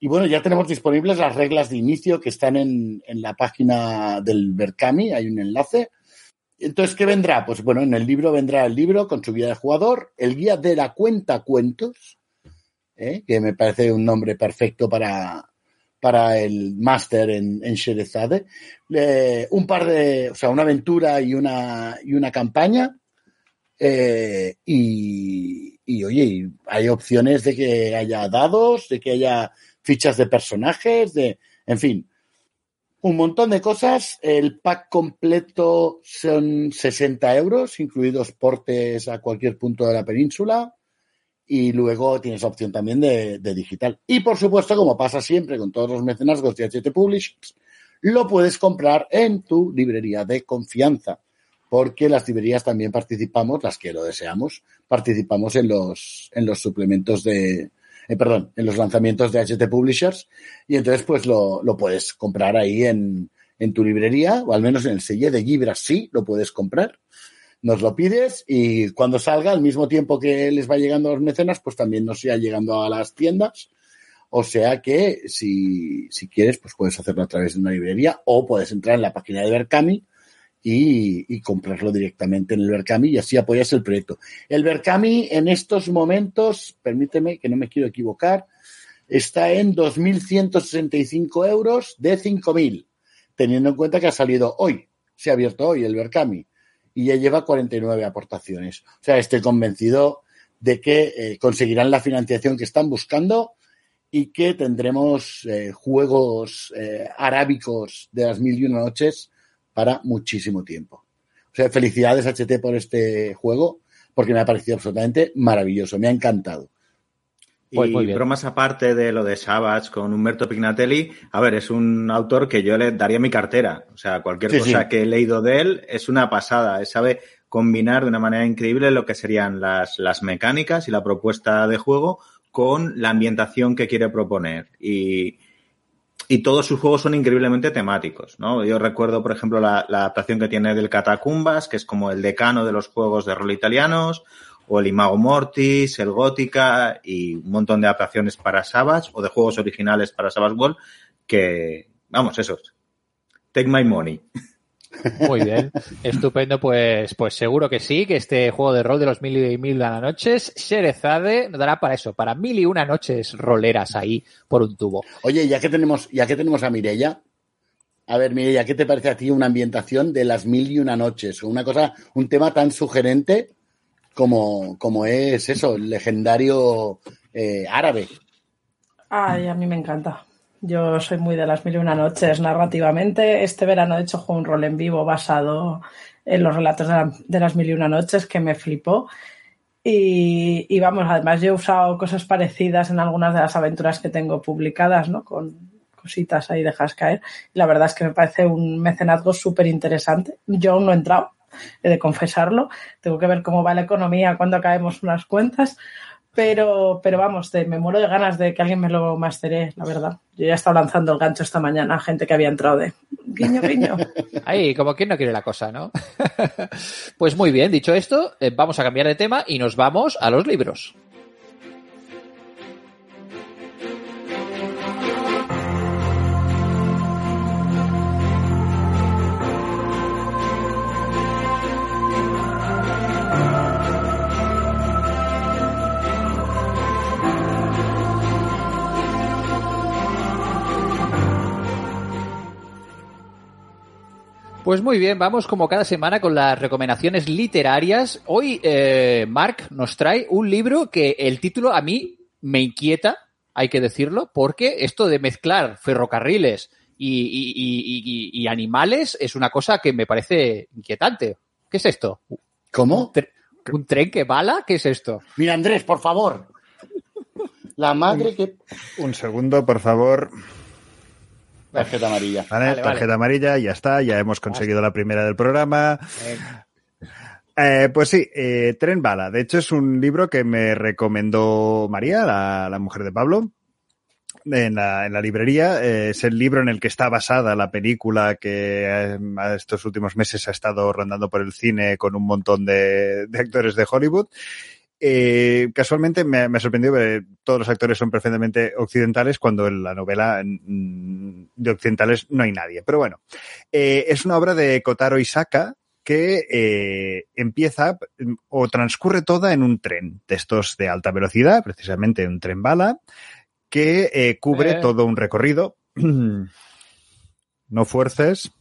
y bueno, ya tenemos disponibles las reglas de inicio que están en, en la página del Berkami, hay un enlace. Entonces, ¿qué vendrá? Pues bueno, en el libro vendrá el libro con su guía de jugador, el guía de la cuenta cuentos, ¿eh? que me parece un nombre perfecto para, para el máster en, en Sherezade, eh, un par de, o sea, una aventura y una, y una campaña, eh, y, y, oye, hay opciones de que haya dados, de que haya fichas de personajes, de, en fin, un montón de cosas. El pack completo son 60 euros, incluidos portes a cualquier punto de la península. Y luego tienes opción también de, digital. Y por supuesto, como pasa siempre con todos los mecenazgos de HT Publishers, lo puedes comprar en tu librería de confianza. Porque las librerías también participamos, las que lo deseamos, participamos en los, en los suplementos de, eh, perdón, en los lanzamientos de HT Publishers y entonces pues lo, lo puedes comprar ahí en, en, tu librería o al menos en el sello de Gibras sí lo puedes comprar. Nos lo pides y cuando salga, al mismo tiempo que les va llegando a los mecenas, pues también nos irá llegando a las tiendas. O sea que si, si quieres, pues puedes hacerlo a través de una librería o puedes entrar en la página de Berkami y, comprarlo directamente en el Berkami y así apoyas el proyecto. El Berkami en estos momentos, permíteme que no me quiero equivocar, está en 2.165 euros de 5.000, teniendo en cuenta que ha salido hoy, se ha abierto hoy el Berkami y ya lleva 49 aportaciones. O sea, estoy convencido de que eh, conseguirán la financiación que están buscando y que tendremos eh, juegos eh, arábicos de las mil y una noches para muchísimo tiempo. O sea, felicidades HT por este juego, porque me ha parecido absolutamente maravilloso, me ha encantado. Pues y bromas aparte de lo de Savage con Humberto Pignatelli, a ver, es un autor que yo le daría mi cartera. O sea, cualquier sí, cosa sí. que he leído de él es una pasada. Él sabe combinar de una manera increíble lo que serían las, las mecánicas y la propuesta de juego con la ambientación que quiere proponer. Y, y todos sus juegos son increíblemente temáticos, ¿no? Yo recuerdo, por ejemplo, la, adaptación que tiene del Catacumbas, que es como el decano de los juegos de rol italianos, o el Imago Mortis, el Gótica y un montón de adaptaciones para Savage o de juegos originales para Savage World que, vamos, esos. Take my money. Muy bien, estupendo, pues, pues seguro que sí, que este juego de rol de los mil y mil una noches, Sherezade, nos dará para eso, para mil y una noches roleras ahí por un tubo. Oye, ya que tenemos, ya que tenemos a Mirella, a ver, Mirella, ¿qué te parece a ti una ambientación de las mil y una noches? Una cosa, un tema tan sugerente como, como es eso, el legendario eh, árabe. Ay, a mí me encanta. Yo soy muy de las mil y una noches narrativamente. Este verano, de hecho, juego un rol en vivo basado en los relatos de, la, de las mil y una noches que me flipó. Y, y, vamos, además yo he usado cosas parecidas en algunas de las aventuras que tengo publicadas, ¿no? Con, cositas ahí dejas caer. La verdad es que me parece un mecenazgo súper interesante. Yo aún no he entrado, he de confesarlo. Tengo que ver cómo va la economía cuando acabemos unas cuentas. Pero, pero vamos, me muero de ganas de que alguien me lo mastere, la verdad. Yo ya he estado lanzando el gancho esta mañana a gente que había entrado de guiño, guiño. Ahí, como quien no quiere la cosa, ¿no? pues muy bien, dicho esto, eh, vamos a cambiar de tema y nos vamos a los libros. Pues muy bien, vamos como cada semana con las recomendaciones literarias. Hoy eh, Mark nos trae un libro que el título a mí me inquieta, hay que decirlo, porque esto de mezclar ferrocarriles y, animales es una cosa que me parece inquietante. ¿Qué es esto? ¿Cómo? ¿Un tren que bala? ¿Qué es esto? Mira, Andrés, por favor. La madre que... Un segundo, por favor. Tarjeta amarilla. Vale, tarjeta amarilla, ya está, ya hemos conseguido la primera del programa. Eh, pues sí, eh, Tren Bala. De hecho, es un libro que me recomendó María, la, mujer de Pablo, en la, en la librería. Eh, es el libro en el que está basada la película que eh, estos últimos meses ha estado rondando por el cine con un montón de, de actores de Hollywood. Eh, casualmente me, me, ha sorprendido que todos los actores son perfectamente occidentales cuando en la novela mm, de occidentales no hay nadie. Pero bueno, eh, es una obra de Kotaro Isaka que eh, empieza o transcurre toda en un tren de estos de alta velocidad, precisamente un tren bala, que eh, cubre eh. todo un recorrido. no fuerces.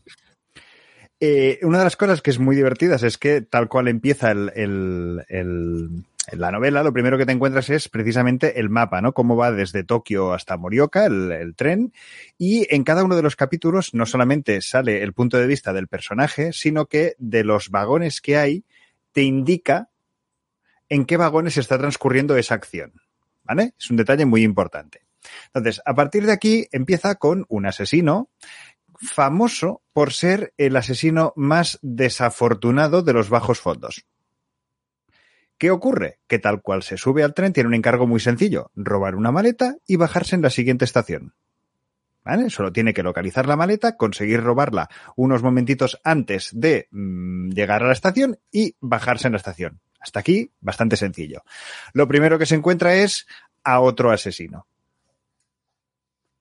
Una de las cosas que es muy divertidas es que tal cual empieza el, el, el en la novela lo primero que te encuentras es precisamente el mapa, ¿no? Cómo va desde Tokio hasta Morioka, el, tren. Y en cada uno de los capítulos no solamente sale el punto de vista del personaje, sino que de los vagones que hay te indica en qué vagones está transcurriendo esa acción. ¿Vale? Es un detalle muy importante. Entonces, a partir de aquí empieza con un asesino famoso por ser el asesino más desafortunado de los bajos fondos. ¿Qué ocurre? Que tal cual se sube al tren tiene un encargo muy sencillo, robar una maleta y bajarse en la siguiente estación. ¿Vale? Solo tiene que localizar la maleta, conseguir robarla unos momentitos antes de mmm, llegar a la estación y bajarse en la estación. Hasta aquí, bastante sencillo. Lo primero que se encuentra es a otro asesino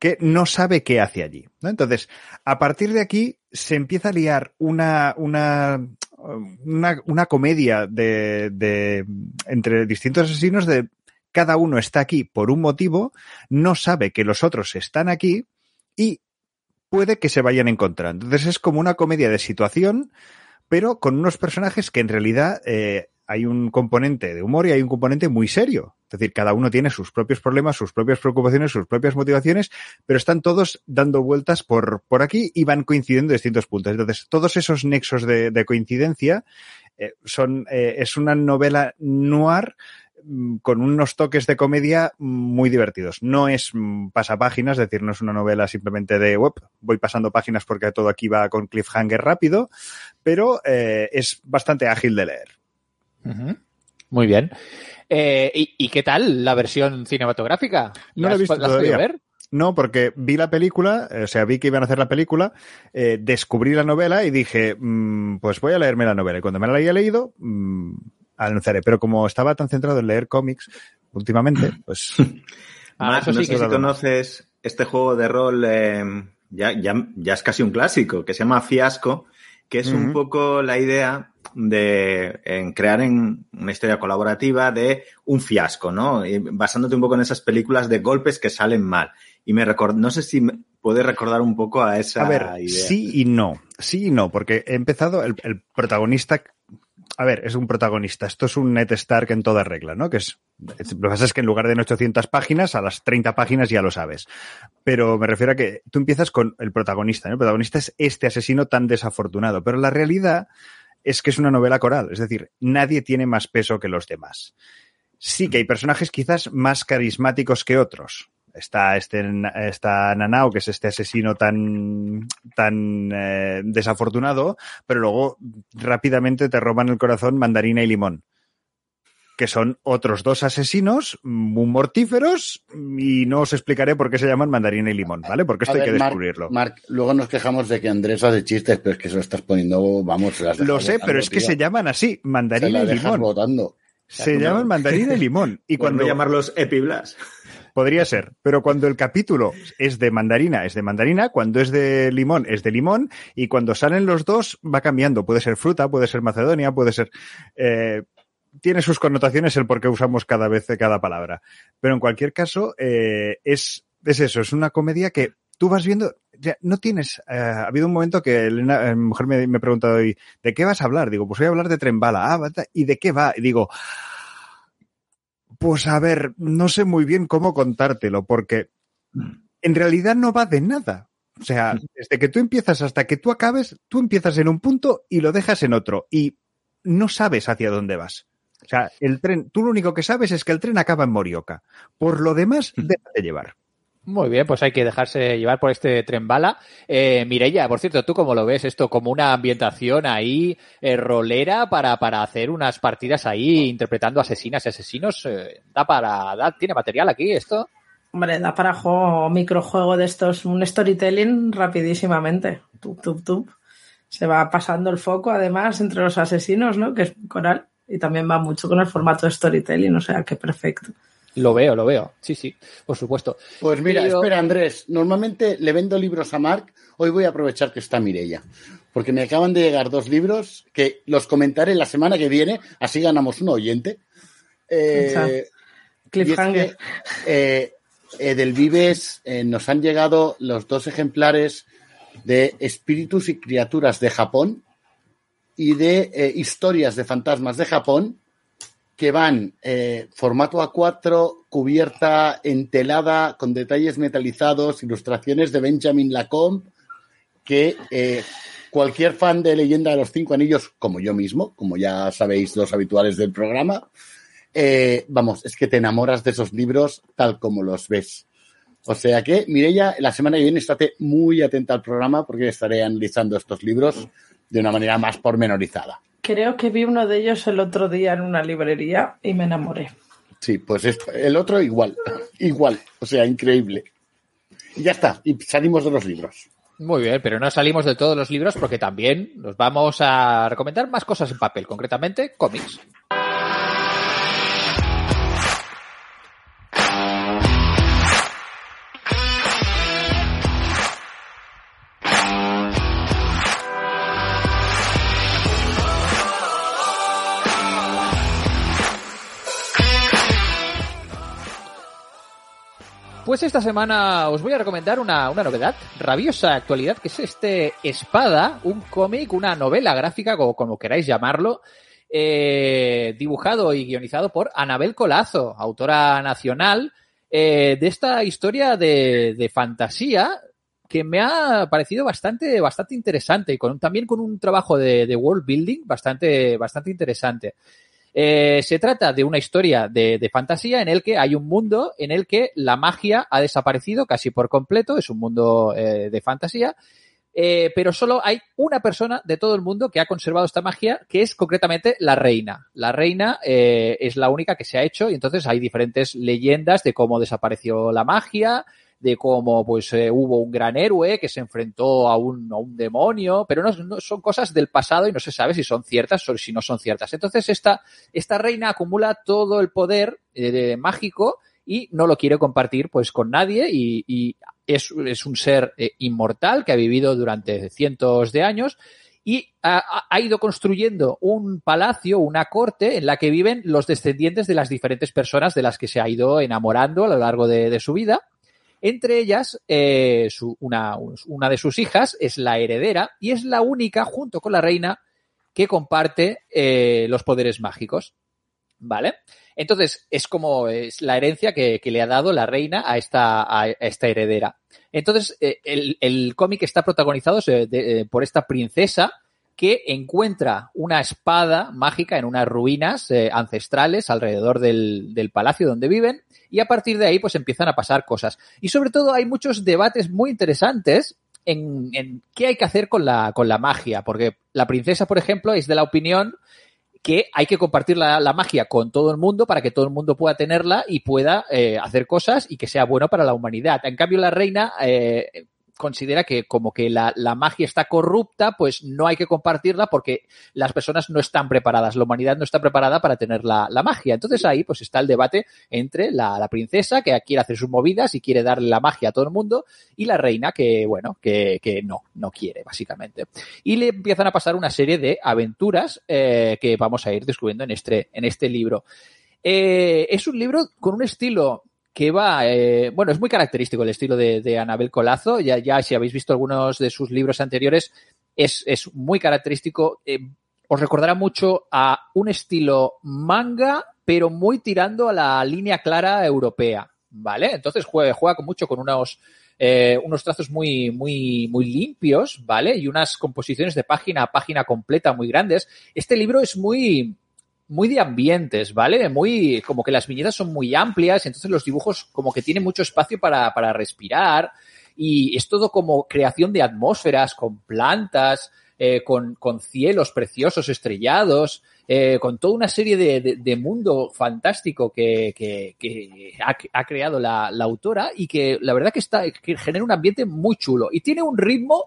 que no sabe qué hace allí. ¿no? Entonces, a partir de aquí se empieza a liar una, una, una, una comedia de, de, entre distintos asesinos de cada uno está aquí por un motivo, no sabe que los otros están aquí y puede que se vayan encontrando. Entonces es como una comedia de situación, pero con unos personajes que en realidad eh, hay un componente de humor y hay un componente muy serio. Es decir, cada uno tiene sus propios problemas, sus propias preocupaciones, sus propias motivaciones, pero están todos dando vueltas por, por aquí y van coincidiendo en distintos puntos. Entonces, todos esos nexos de, de coincidencia eh, son, eh, es una novela noir mm, con unos toques de comedia muy divertidos. No es mm, pasapáginas, es decir, no es una novela simplemente de web, voy pasando páginas porque todo aquí va con cliffhanger rápido, pero eh, es bastante ágil de leer. Muy bien. Eh, ¿y, ¿y, qué tal la versión cinematográfica? No la he visto todavía. ver? No, porque vi la película, o sea, vi que iban a hacer la película, eh, descubrí la novela y dije, mmm, pues voy a leerme la novela. Y cuando me la haya leído, mmm, anunciaré. Pero como estaba tan centrado en leer cómics últimamente, pues... ah, no sé si conoces este juego de rol, eh, ya, ya, ya es casi un clásico, que se llama Fiasco, que es uh -huh. un poco la idea de en crear en una historia colaborativa de un fiasco, ¿no? Y basándote un poco en esas películas de golpes que salen mal. Y me record, no sé si puede recordar un poco a esa a ver, idea. Sí y no, sí y no, porque he empezado el, el protagonista a ver, es un protagonista. Esto es un Ned Stark en toda regla, ¿no? Que es, es, lo que pasa es que en lugar de en 800 páginas, a las 30 páginas ya lo sabes. Pero me refiero a que tú empiezas con el protagonista, ¿no? El protagonista es este asesino tan desafortunado. Pero la realidad es que es una novela coral. Es decir, nadie tiene más peso que los demás. Sí que hay personajes quizás más carismáticos que otros. Está este, está Nanao, que es este asesino tan, tan eh, desafortunado, pero luego rápidamente te roban el corazón mandarina y limón que son otros dos asesinos muy mortíferos y no os explicaré por qué se llaman mandarina y limón, ¿vale? Porque esto hay que descubrirlo. Mark, luego nos quejamos de que Andrés hace chistes, pero es que eso estás poniendo, vamos, Lo sé, pero es que se llaman así, mandarina y limón. Votando. Se llaman mandarina y limón. Y cuando llamarlos epiblas. Podría ser, pero cuando el capítulo es de mandarina, es de mandarina, cuando es de limón, es de limón, y cuando salen los dos va cambiando. Puede ser fruta, puede ser macedonia, puede ser... Eh, tiene sus connotaciones el por qué usamos cada vez cada palabra. Pero en cualquier caso, eh, es, es eso, es una comedia que tú vas viendo, ya no tienes, eh, ha habido un momento que Elena, eh, mi mujer me, me ha preguntado hoy, ¿de qué vas a hablar? Digo, pues voy a hablar de Trembala. Ah, ¿y de qué va? Y digo, pues a ver, no sé muy bien cómo contártelo, porque en realidad no va de nada. O sea, desde que tú empiezas hasta que tú acabes, tú empiezas en un punto y lo dejas en otro. Y no sabes hacia dónde vas. O sea, el tren, tú lo único que sabes es que el tren acaba en Morioka. Por lo demás, déjate llevar. Muy bien, pues hay que dejarse llevar por este tren bala. Eh, Mireya, por cierto, ¿tú cómo lo ves esto? ¿Como una ambientación ahí eh, rolera para, para hacer unas partidas ahí interpretando asesinas y asesinos? Eh, ¿Da para, da, tiene material aquí esto? Hombre, da para juego, microjuego de estos, un storytelling rapidísimamente. Tup, tup, tup. Se va pasando el foco, además, entre los asesinos, ¿no? Que es coral y también va mucho con el formato de storytelling, o sea que perfecto. Lo veo, lo veo. Sí, sí, por supuesto. Pues mira, espera, Andrés. Normalmente le vendo libros a Mark. Hoy voy a aprovechar que está Mirella. Porque me acaban de llegar dos libros que los comentaré la semana que viene. Así ganamos un oyente. Eh, Cliffhanger. Eh, Vives eh, nos han llegado los dos ejemplares de Espíritus y Criaturas de Japón y de eh, historias de fantasmas de Japón que van eh, formato A4, cubierta entelada, con detalles metalizados, ilustraciones de Benjamin Lacombe, que eh, cualquier fan de Leyenda de los Cinco Anillos, como yo mismo, como ya sabéis los habituales del programa, vamos, es que te enamoras de esos libros tal como los ves. O sea que, Mireya, la semana que viene estate muy atenta al programa porque estaré analizando estos libros de una manera más pormenorizada. Creo que vi uno de ellos el otro día en una librería y me enamoré. Sí, pues el otro igual, igual, o sea, increíble. Y ya está, y salimos de los libros. Muy bien, pero no salimos de todos los libros porque también nos vamos a recomendar más cosas en papel, concretamente cómics. Pues esta semana os voy a recomendar una, novedad, rabiosa actualidad, que es este Espada, un cómic, una novela gráfica, como, como queráis llamarlo, eh, dibujado y guionizado por Anabel Colazo, autora nacional, eh, de esta historia de, fantasía que me ha parecido bastante, bastante interesante y con, también con un trabajo de, de world building bastante, bastante interesante. Eh, se trata de una historia de, fantasía en el que hay un mundo en el que la magia ha desaparecido casi por completo, es un mundo eh, de fantasía, eh, pero solo hay una persona de todo el mundo que ha conservado esta magia, que es concretamente la reina. La reina es la única que se ha hecho y entonces hay diferentes leyendas de cómo desapareció la magia, de cómo pues eh, hubo un gran héroe que se enfrentó a un, a un demonio, pero no, son cosas del pasado y no se sabe si son ciertas o si no son ciertas. Entonces esta, esta reina acumula todo el poder eh, mágico y no lo quiere compartir pues con nadie y, y es, es, un ser eh, inmortal que ha vivido durante cientos de años y ha, ido construyendo un palacio, una corte en la que viven los descendientes de las diferentes personas de las que se ha ido enamorando a lo largo de su vida entre ellas, eh, una, de sus hijas es la heredera y es la única, junto con la reina, que comparte eh, los poderes mágicos. ¿Vale? Entonces, es como es la herencia que, le ha dado la reina a esta, a esta heredera. Entonces, eh, el, cómic está protagonizado por esta princesa que encuentra una espada mágica en unas ruinas eh, ancestrales alrededor del, del, palacio donde viven y a partir de ahí pues empiezan a pasar cosas. Y sobre todo hay muchos debates muy interesantes en, en qué hay que hacer con la, con la magia, porque la princesa, por ejemplo, es de la opinión que hay que compartir la, la, magia con todo el mundo para que todo el mundo pueda tenerla y pueda eh, hacer cosas y que sea bueno para la humanidad. En cambio, la reina eh, considera que como que la, la, magia está corrupta, pues no hay que compartirla porque las personas no están preparadas, la humanidad no está preparada para tener la, la magia. Entonces ahí pues está el debate entre la, la, princesa que quiere hacer sus movidas y quiere darle la magia a todo el mundo y la reina que, bueno, que, que no, no quiere básicamente. Y le empiezan a pasar una serie de aventuras eh, que vamos a ir descubriendo en este, en este libro. Eh, es un libro con un estilo que va, eh, bueno, es muy característico el estilo de, de, Anabel Colazo, ya, ya si habéis visto algunos de sus libros anteriores, es, es muy característico, eh, os recordará mucho a un estilo manga, pero muy tirando a la línea clara europea, ¿vale? Entonces juega, juega mucho con unos, eh, unos trazos muy, muy, muy limpios, ¿vale? Y unas composiciones de página a página completa muy grandes. Este libro es muy, muy de ambientes, ¿vale? Muy, como que las viñetas son muy amplias, entonces los dibujos como que tienen mucho espacio para, para respirar y es todo como creación de atmósferas con plantas, eh, con, con, cielos preciosos estrellados, eh, con toda una serie de, de, mundo fantástico que, que, ha, creado la, la, autora y que la verdad que está, que genera un ambiente muy chulo y tiene un ritmo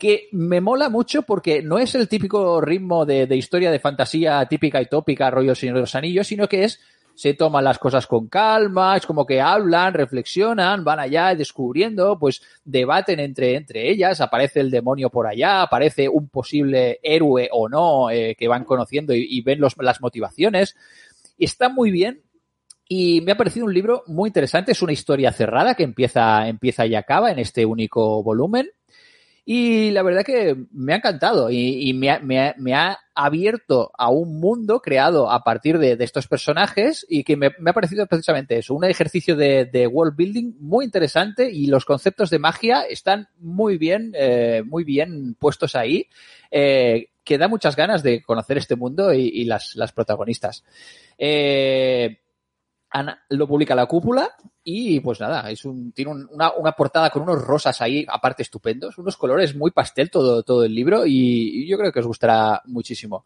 que me mola mucho porque no es el típico ritmo de, de, historia de fantasía típica y tópica, rollo Señor de los Anillos, sino que es, se toman las cosas con calma, es como que hablan, reflexionan, van allá descubriendo, pues debaten entre, entre ellas, aparece el demonio por allá, aparece un posible héroe o no eh, que van conociendo y, y ven los, las motivaciones. Está muy bien, y me ha parecido un libro muy interesante. Es una historia cerrada que empieza, empieza y acaba en este único volumen. Y la verdad que me ha encantado y, me, ha, me, ha, me, ha, abierto a un mundo creado a partir de, de estos personajes y que me, me, ha parecido precisamente eso, un ejercicio de, de, world building muy interesante y los conceptos de magia están muy bien, eh, muy bien puestos ahí, eh, que da muchas ganas de conocer este mundo y, y las, las, protagonistas. Eh, Ana, lo publica la cúpula y pues nada, es un, tiene un, una, una, portada con unos rosas ahí, aparte estupendos, unos colores muy pastel todo, todo el libro y, y yo creo que os gustará muchísimo.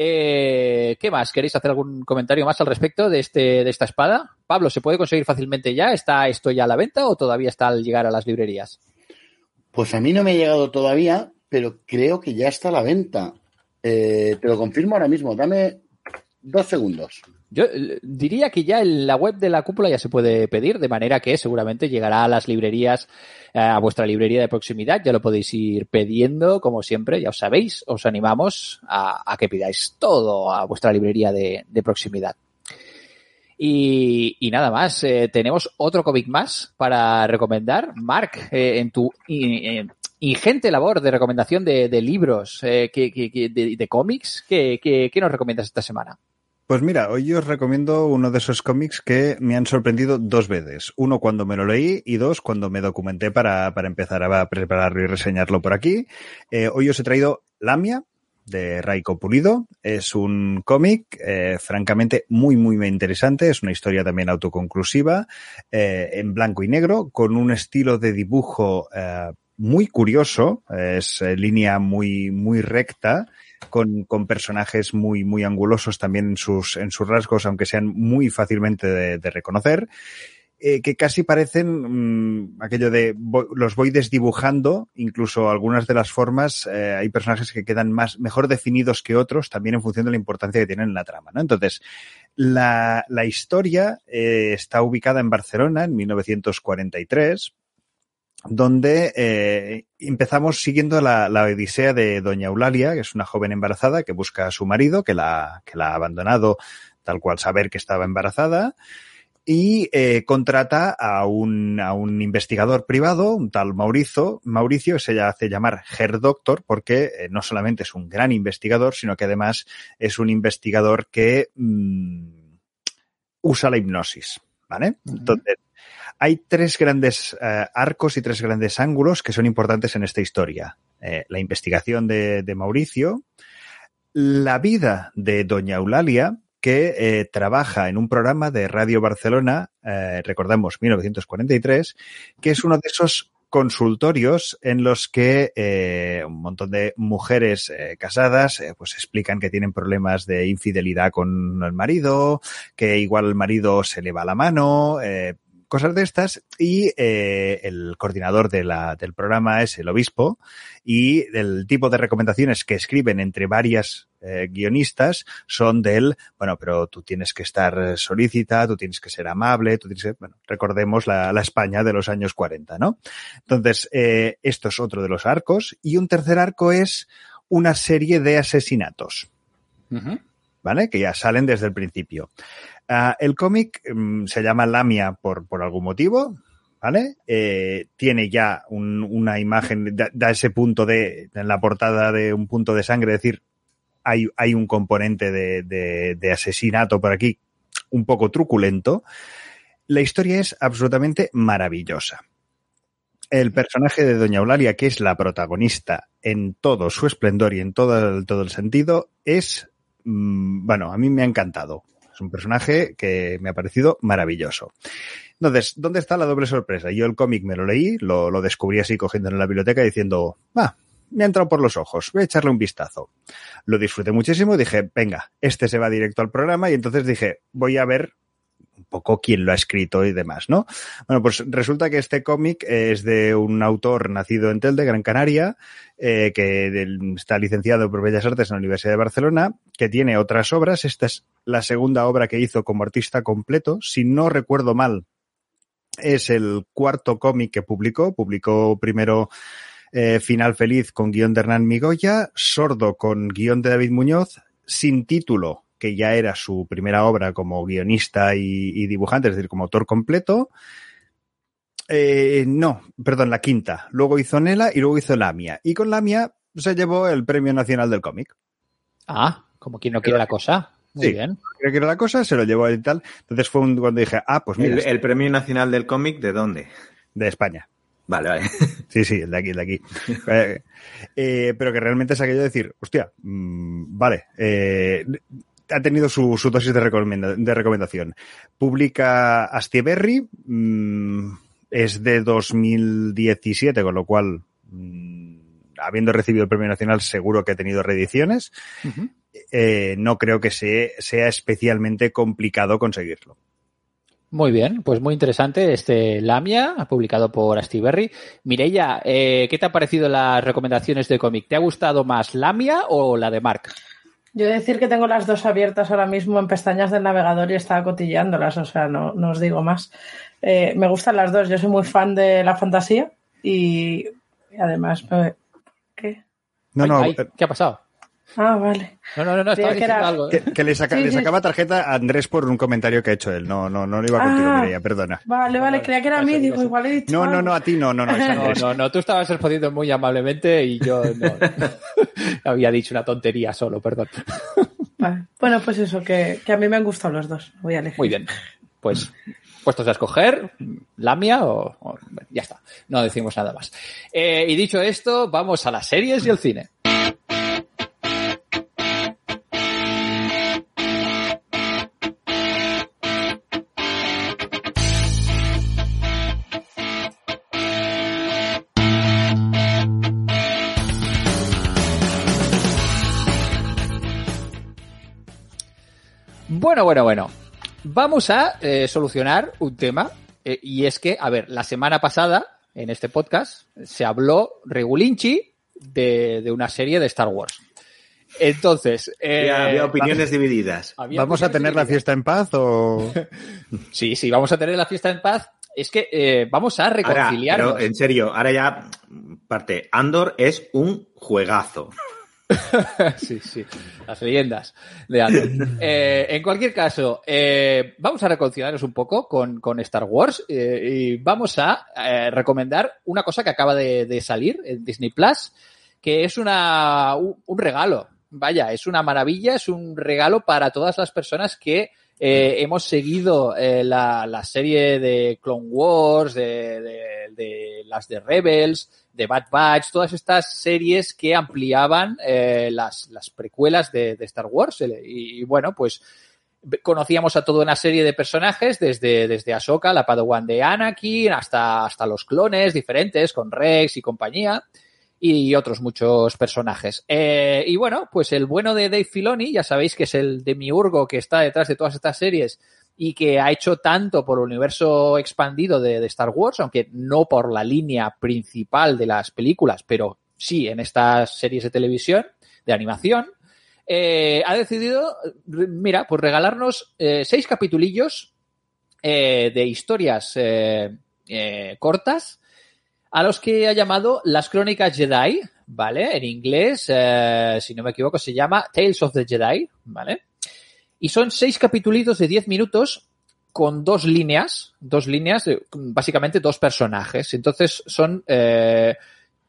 Eh, ¿Qué más? ¿Queréis hacer algún comentario más al respecto de, este, de esta espada? Pablo, ¿se puede conseguir fácilmente ya? ¿Está esto ya a la venta o todavía está al llegar a las librerías? Pues a mí no me ha llegado todavía, pero creo que ya está a la venta. Eh, te lo confirmo ahora mismo. Dame dos segundos. Yo eh, diría que ya en la web de la cúpula ya se puede pedir, de manera que seguramente llegará a las librerías, eh, a vuestra librería de proximidad. Ya lo podéis ir pidiendo, como siempre, ya os sabéis. Os animamos a, que pidáis todo a vuestra librería de, proximidad. Y, nada más, eh, tenemos otro cómic más para recomendar. Mark, en tu ingente labor de recomendación de, libros, que, de cómics, ¿qué, ¿qué nos recomiendas esta semana? Pues mira, hoy os recomiendo uno de esos cómics que me han sorprendido dos veces. Uno cuando me lo leí y dos cuando me documenté para, para empezar a prepararlo y reseñarlo por aquí. Eh, hoy os he traído Lamia, de Raiko Pulido. Es un cómic, eh, francamente, muy, muy interesante. Es una historia también autoconclusiva, eh, en blanco y negro, con un estilo de dibujo eh, muy curioso. Es eh, línea muy, muy recta con, con, personajes muy, muy angulosos también en sus, en sus rasgos, aunque sean muy fácilmente de, de reconocer. Eh, que casi parecen mmm, aquello de los voy desdibujando, incluso algunas de las formas, eh, hay personajes que quedan más, mejor definidos que otros, también en función de la importancia que tienen en la trama, ¿no? Entonces, la, la historia eh, está ubicada en Barcelona en 1943, donde eh, empezamos siguiendo la, la, odisea de doña Eulalia, que es una joven embarazada que busca a su marido, que la, que la ha abandonado tal cual saber que estaba embarazada, y eh, contrata a un, a un investigador privado, un tal Mauricio, Mauricio, que se hace llamar Her Doctor, porque eh, no solamente es un gran investigador, sino que además es un investigador que mmm, usa la hipnosis, ¿vale? Uh -huh. Entonces, hay tres grandes uh, arcos y tres grandes ángulos que son importantes en esta historia. eh, la investigación de, Mauricio, la vida de Doña Eulalia, que eh, trabaja en un programa de Radio Barcelona, eh, recordamos 1943, que es uno de esos consultorios en los que eh, un montón de mujeres eh, casadas eh, pues explican que tienen problemas de infidelidad con el marido, que igual el marido se le va la mano, eh, cosas de estas y eh, el coordinador de la, del programa es el obispo y el tipo de recomendaciones que escriben entre varias eh, guionistas son del, bueno, pero tú tienes que estar solícita, tú tienes que ser amable, tú tienes que, bueno, recordemos la, la España de los años 40, ¿no? Entonces, eh, esto es otro de los arcos y un tercer arco es una serie de asesinatos. Uh -huh. ¿Vale? Que ya salen desde el principio. Uh, el cómic um, se llama Lamia por, por algún motivo, ¿vale? Eh, tiene ya un, una imagen, da, ese punto de, en la portada de un punto de sangre, es decir, hay, hay un componente de, de, asesinato por aquí un poco truculento. La historia es absolutamente maravillosa. El personaje de Doña Eulalia, que es la protagonista en todo su esplendor y en todo el, todo el sentido, es, mmm, bueno, a mí me ha encantado. Es un personaje que me ha parecido maravilloso. Entonces, ¿dónde está la doble sorpresa? Yo el cómic me lo leí, lo, lo descubrí así cogiendo en la biblioteca diciendo, ah, me ha entrado por los ojos, voy a echarle un vistazo. Lo disfruté muchísimo, dije, venga, este se va directo al programa y entonces dije, voy a ver un poco quién lo ha escrito y demás, ¿no? Bueno, pues resulta que este cómic es de un autor nacido en Telde, Gran Canaria, eh, que está licenciado por Bellas Artes en la Universidad de Barcelona, que tiene otras obras. Esta es la segunda obra que hizo como artista completo. Si no recuerdo mal, es el cuarto cómic que publicó. Publicó primero eh, Final Feliz con guion de Hernán Migoya, Sordo con guion de David Muñoz, sin título que ya era su primera obra como guionista y, y dibujante, es decir, como autor completo. Eh, no, perdón, la quinta. Luego hizo Nela y luego hizo Lamia. Y con Lamia se llevó el Premio Nacional del Cómic. Ah, como quien no quiere la cosa. Muy sí, bien. Creo que era la cosa, se lo llevó y tal. Entonces fue un, cuando dije, ah, pues mira. ¿El, el Premio Nacional del Cómic de dónde? De España. Vale, vale. Sí, sí, el de aquí, el de aquí. eh, eh, pero que realmente es aquello de decir, hostia, mmm, vale, eh, ha tenido su, su dosis de, recomenda, de, recomendación. Publica Astieberry, mmm, es de 2017, con lo cual, mmm, habiendo recibido el premio nacional, seguro que ha tenido reediciones. Uh -huh. eh, no creo que se, sea especialmente complicado conseguirlo. Muy bien, pues muy interesante este Lamia, publicado por Astiberri. Mireia, eh, ¿qué te han parecido las recomendaciones de cómic? ¿Te ha gustado más Lamia o la de Mark? Yo he de decir que tengo las dos abiertas ahora mismo en pestañas del navegador y estaba cotilleándolas, o sea, no, no os digo más. Eh, me gustan las dos, yo soy muy fan de la fantasía y, y además... ¿Qué? No, no, ay, ay, ¿Qué ha pasado? Ah, vale. No, no, no, no estaba que, era... algo. ¿eh? que, que, le, saca, sí, le sacaba tarjeta a Andrés por un comentario que ha hecho él. No, no, no lo iba contigo, ah, Mireia, perdona. Vale, vale, creía que era a mí, digo, igual he dicho. No, no, no, a ti no, no, no. no, no, no, tú estabas respondiendo muy amablemente y yo no. había dicho una tontería solo, perdón. Vale. Bueno, pues eso, que, que, a mí me han gustado los dos. Voy a elegir. Muy bien. Pues puestos a escoger, Lamia o, o ya está. No decimos nada más. Eh, y dicho esto, vamos a las series y el cine. Bueno, bueno, bueno. Vamos a eh, solucionar un tema eh, y es que, a ver, la semana pasada en este podcast se habló regulinchi de, de una serie de Star Wars. Entonces, eh, había opiniones divididas. Había ¿Vamos opiniones a tener divididas. la fiesta en paz o...? sí, sí, vamos a tener la fiesta en paz. Es que eh, vamos a reconciliar. Pero en serio, ahora ya parte. Andor es un juegazo. sí, sí, las leyendas de Andor. Eh, en cualquier caso, eh, vamos a reconciliarnos un poco con, con Star Wars eh, y vamos a recomendar una cosa que acaba de, salir en Disney Plus, que es una, un, un, regalo. Vaya, es una maravilla, es un regalo para todas las personas que Eh, hemos seguido eh, la, la, serie de Clone Wars, de, de, de, las de Rebels, de Bad Batch, todas estas series que ampliaban eh, las, las, precuelas de, de Star Wars. Y, y, bueno, pues conocíamos a toda una serie de personajes, desde, desde Ahsoka, la Padawan de Anakin, hasta, hasta los clones diferentes, con Rex y compañía y otros muchos personajes. Eh, y bueno, pues el bueno de Dave Filoni, ya sabéis que es el demiurgo que está detrás de todas estas series y que ha hecho tanto por el universo expandido de, Star Wars, aunque no por la línea principal de las películas, pero sí en estas series de televisión, de animación, eh, ha decidido, mira, pues regalarnos eh, seis capitulillos de historias cortas a los que ha llamado las crónicas Jedi, ¿vale? En inglés, eh, si no me equivoco, se llama Tales of the Jedi, ¿vale? Y son seis capítulos de diez minutos con dos líneas, dos líneas, básicamente dos personajes. Entonces son, eh,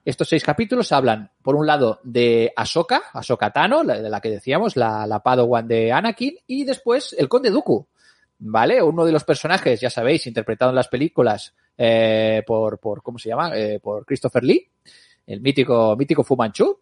estos seis capítulos hablan, por un lado, de Ahsoka, Ahsoka Tano, la, de la que decíamos, la, la Padawan de Anakin, y después el Conde Dooku, ¿vale? Uno de los personajes, ya sabéis, interpretado en las películas eh, por, por, ¿cómo se llama? Eh, por Christopher Lee, el mítico, mítico Fu Manchu,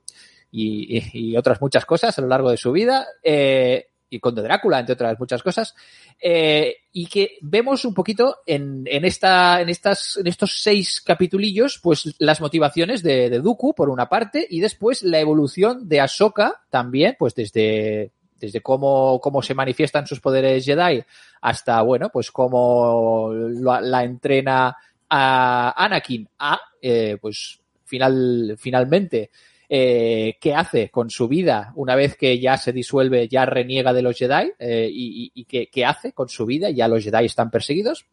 y, y, y, otras muchas cosas a lo largo de su vida, eh, y Conde Drácula, entre otras muchas cosas, eh, y que vemos un poquito en, en, esta, en, estas, en estos seis capitulillos, pues las motivaciones de, de Dooku, por una parte, y después la evolución de Ahsoka también, pues desde, desde cómo, cómo se manifiestan sus poderes Jedi hasta, bueno, pues cómo la, entrena a Anakin a, eh, pues, final, finalmente, eh, qué hace con su vida una vez que ya se disuelve, ya reniega de los Jedi eh, y, y, qué, qué hace con su vida, ya los Jedi están perseguidos.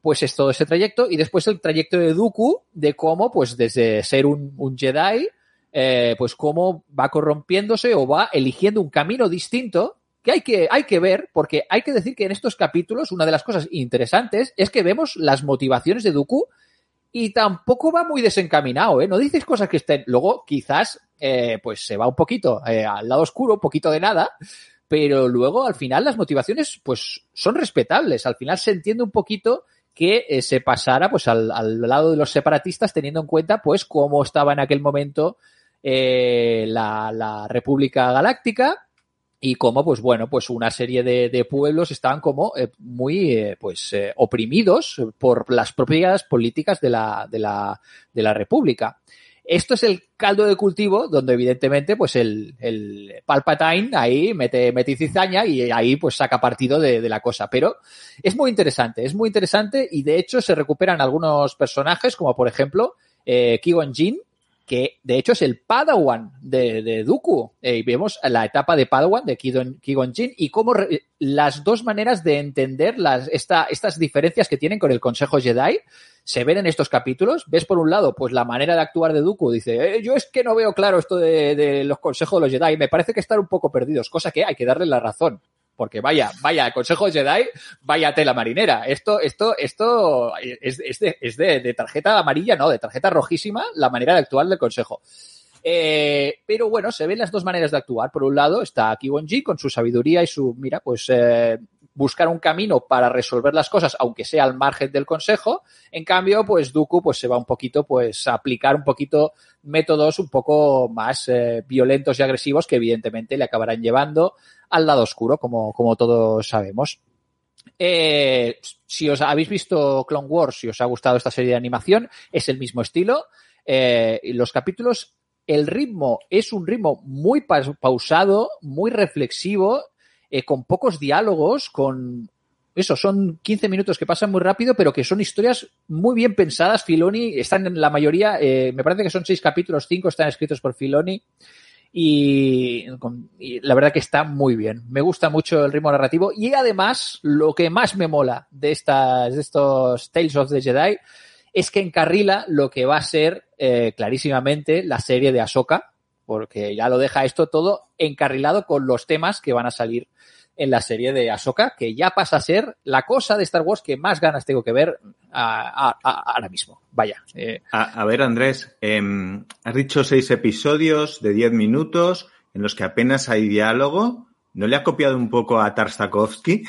Pues es todo ese trayecto y después el trayecto de Dooku de cómo, pues desde ser un, un Jedi, eh, pues cómo va corrompiéndose o va eligiendo un camino distinto que hay, que hay que ver, porque hay que decir que en estos capítulos una de las cosas interesantes es que vemos las motivaciones de Dooku y tampoco va muy desencaminado, ¿eh? No dices cosas que estén. Luego, quizás, eh, pues se va un poquito eh, al lado oscuro, un poquito de nada, pero luego, al final, las motivaciones, pues son respetables. Al final se entiende un poquito que se pasara, pues, al, al, lado de los separatistas, teniendo en cuenta, pues, cómo estaba en aquel momento eh, la, la República Galáctica y cómo, pues bueno, pues una serie de, de pueblos estaban como eh, muy, eh, pues, eh, oprimidos por las propias políticas de la, de la, de la República. Esto es el caldo de cultivo donde evidentemente pues el, el Palpatine ahí mete, mete cizaña y ahí pues saca partido de, de, la cosa. Pero es muy interesante, es muy interesante y de hecho se recuperan algunos personajes como por ejemplo eh, Qui-Gon Jinn, que de hecho es el Padawan de, de Dooku. Eh, y vemos la etapa de Padawan de Qui-Gon Jinn y cómo las dos maneras de entender las, esta, estas diferencias que tienen con el Consejo Jedi se ven en estos capítulos. Ves por un lado, pues la manera de actuar de Dooku. Dice, eh, yo es que no veo claro esto de, de los consejos de los Jedi. Me parece que están un poco perdidos, cosa que hay que darle la razón porque vaya, vaya, Consejo Jedi, vaya tela marinera. Esto, esto, esto es, es, de, es de, de, tarjeta amarilla, no, de tarjeta rojísima, la manera de actuar del Consejo. Eh, pero bueno, se ven las dos maneras de actuar. Por un lado está Kiwon Ji con su sabiduría y su, mira, pues eh, buscar un camino para resolver las cosas, aunque sea al margen del consejo. En cambio, pues Dooku pues se va un poquito pues a aplicar un poquito métodos un poco más eh, violentos y agresivos que evidentemente le acabarán llevando al lado oscuro, como, como todos sabemos. Eh, si os habéis visto Clone Wars, si os ha gustado esta serie de animación, es el mismo estilo. Eh, los capítulos, el ritmo es un ritmo muy pausado, muy reflexivo, eh, con pocos diálogos, con eso, son 15 minutos que pasan muy rápido, pero que son historias muy bien pensadas. Filoni están en la mayoría, eh, me parece que son seis capítulos, cinco están escritos por Filoni. Y, la verdad que está muy bien. Me gusta mucho el ritmo narrativo y además lo que más me mola de estas de estos Tales of the Jedi es que encarrila lo que va a ser eh, clarísimamente la serie de Ahsoka, porque ya lo deja esto todo encarrilado con los temas que van a salir en la serie de Ahsoka, que ya pasa a ser la cosa de Star Wars que más ganas tengo que ver ahora mismo. Vaya. Eh. A, ver, Andrés, eh, has dicho seis episodios de diez minutos en los que apenas hay diálogo. ¿No le ha copiado un poco a Tarstakovsky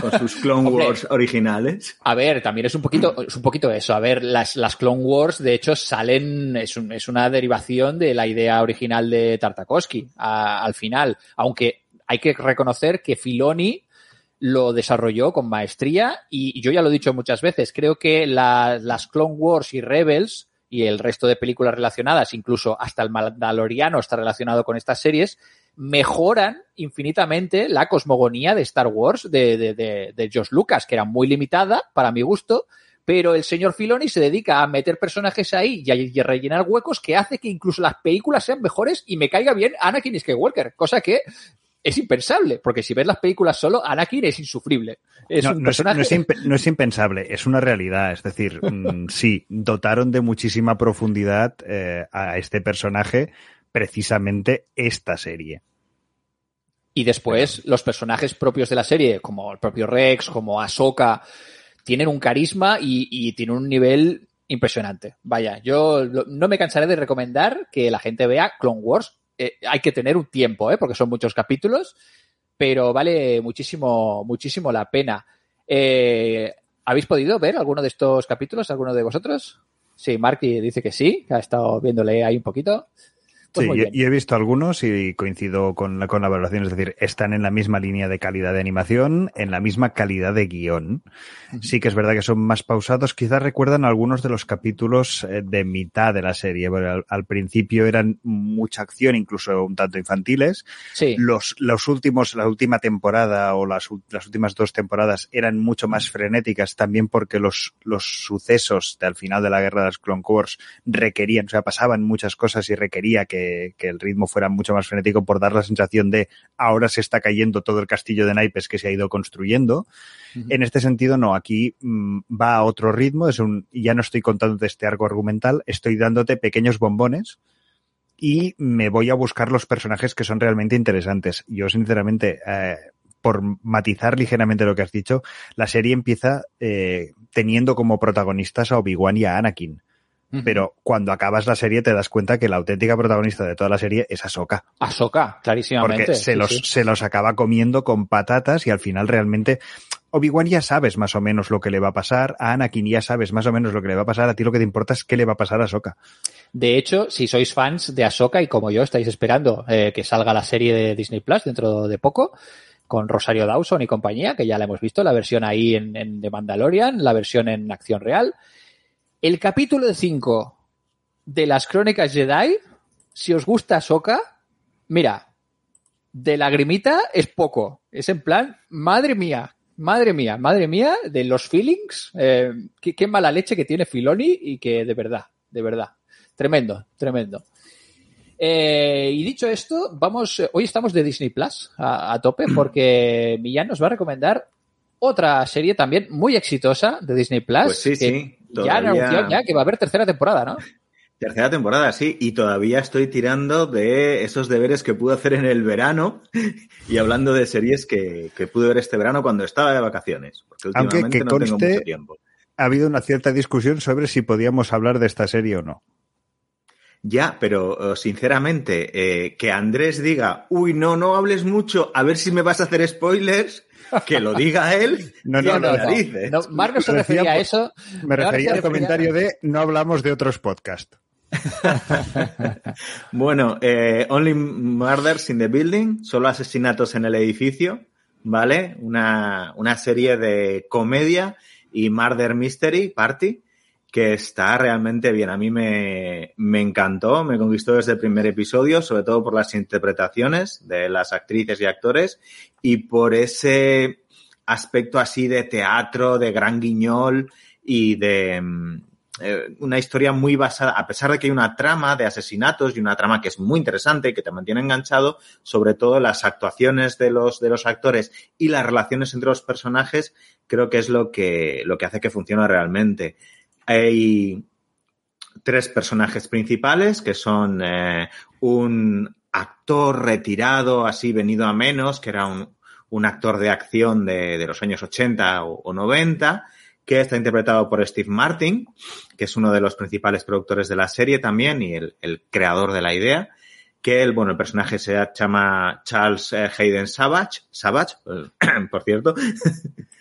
con sus Clone Wars originales? A ver, también es un poquito, es un poquito eso. A ver, las, las Clone Wars, de hecho, salen, es, es una derivación de la idea original de Tartakovsky al final. Aunque hay que reconocer que Filoni lo desarrolló con maestría y yo ya lo he dicho muchas veces. Creo que las Clone Wars y Rebels y el resto de películas relacionadas, incluso hasta el Mandaloriano está relacionado con estas series, mejoran infinitamente la cosmogonía de Star Wars de, de, de, de George Lucas, que era muy limitada para mi gusto, pero el señor Filoni se dedica a meter personajes ahí y a, rellenar huecos que hace que incluso las películas sean mejores y me caiga bien Anakin Skywalker, cosa que es impensable, porque si ves las películas solo, Anakin es insufrible. Es no, es, impensable, es una realidad. Es decir, mm, sí, dotaron de muchísima profundidad eh, a este personaje precisamente esta serie. Y después los personajes propios de la serie, como el propio Rex, como Ahsoka, tienen un carisma y, tienen un nivel impresionante. Vaya, yo no me cansaré de recomendar que la gente vea Clone Wars. Eh, hay que tener un tiempo, ¿eh? porque son muchos capítulos, pero vale muchísimo, muchísimo la pena. Eh, ¿Habéis podido ver alguno de estos capítulos, alguno de vosotros? Sí, Marky dice que sí, que ha estado viéndole ahí un poquito. Pues sí, y he visto algunos y coincido con la, con la valoración, es decir, están en la misma línea de calidad de animación, en la misma calidad de guion. Sí que es verdad que son más pausados, quizás recuerdan algunos de los capítulos eh, de mitad de la serie, al, al, principio eran mucha acción, incluso un tanto infantiles. Sí. Los, los últimos, la última temporada o las, las últimas dos temporadas eran mucho más frenéticas, también porque los, los sucesos del final de la guerra de las Clone Wars requerían, o sea, pasaban muchas cosas y requería que que, el ritmo fuera mucho más frenético por dar la sensación de ahora se está cayendo todo el castillo de naipes que se ha ido construyendo. En este sentido, no, aquí mm, va a otro ritmo, es un, ya no estoy contándote este arco argumental, estoy dándote pequeños bombones y me voy a buscar los personajes que son realmente interesantes. Yo, sinceramente, eh, por matizar ligeramente lo que has dicho, la serie empieza eh, teniendo como protagonistas a Obi-Wan y a Anakin. Pero cuando acabas la serie te das cuenta que la auténtica protagonista de toda la serie es Ahsoka. Ahsoka, clarísimamente. Porque se, los, se los acaba comiendo con patatas y al final realmente Obi-Wan ya sabes más o menos lo que le va a pasar, a Anakin ya sabes más o menos lo que le va a pasar, a ti lo que te importa es qué le va a pasar a Ahsoka. De hecho, si sois fans de Ahsoka y como yo estáis esperando eh, que salga la serie de Disney Plus dentro de poco, con Rosario Dawson y compañía, que ya la hemos visto, la versión ahí en, en The Mandalorian, la versión en acción real, el capítulo 5 de las Crónicas Jedi, si os gusta Soka, mira, de lagrimita es poco. Es en plan, madre mía, madre mía, madre mía, de los feelings, eh, qué, mala leche que tiene Filoni y que de verdad, de verdad, tremendo, tremendo. Eh, y dicho esto, vamos, hoy estamos de Disney Plus a, a tope porque Millán nos va a recomendar otra serie también muy exitosa de Disney Plus. Pues sí, sí. Ya anunció ya que va a haber tercera temporada, ¿no? Tercera temporada, sí, y todavía estoy tirando de esos deberes que pude hacer en el verano y hablando de series que, pude ver este verano cuando estaba de vacaciones. Porque últimamente Aunque no tengo mucho tiempo. Ha habido una cierta discusión sobre si podíamos hablar de esta serie o no. Ya, pero eh, sinceramente, eh, que Andrés diga, uy, no, no hables mucho, a ver si me vas a hacer spoilers, que lo diga él. No, no, no. no, no. se refería a eso. Me refería al comentario de no hablamos de otros podcasts. bueno, eh, Only Murders in the Building, solo asesinatos en el edificio, ¿vale? Una, una serie de comedia y murder mystery party que está realmente bien. A mí me, me, encantó, me conquistó desde el primer episodio, sobre todo por las interpretaciones de las actrices y actores y por ese aspecto así de teatro, de gran guiñol y de mm, eh, una historia muy basada, a pesar de que hay una trama de asesinatos y una trama que es muy interesante y que te mantiene enganchado, sobre todo las actuaciones de los, de los actores y las relaciones entre los personajes, creo que es lo que, lo que hace que funcione realmente. Hay tres personajes principales que son eh, un actor retirado, así venido a menos, que era un, un actor de acción de, de los años 80 o, o, 90, que está interpretado por Steve Martin, que es uno de los principales productores de la serie también y el, el creador de la idea. que el, bueno, el personaje se llama Charles eh, Hayden Savage, Savage, por cierto.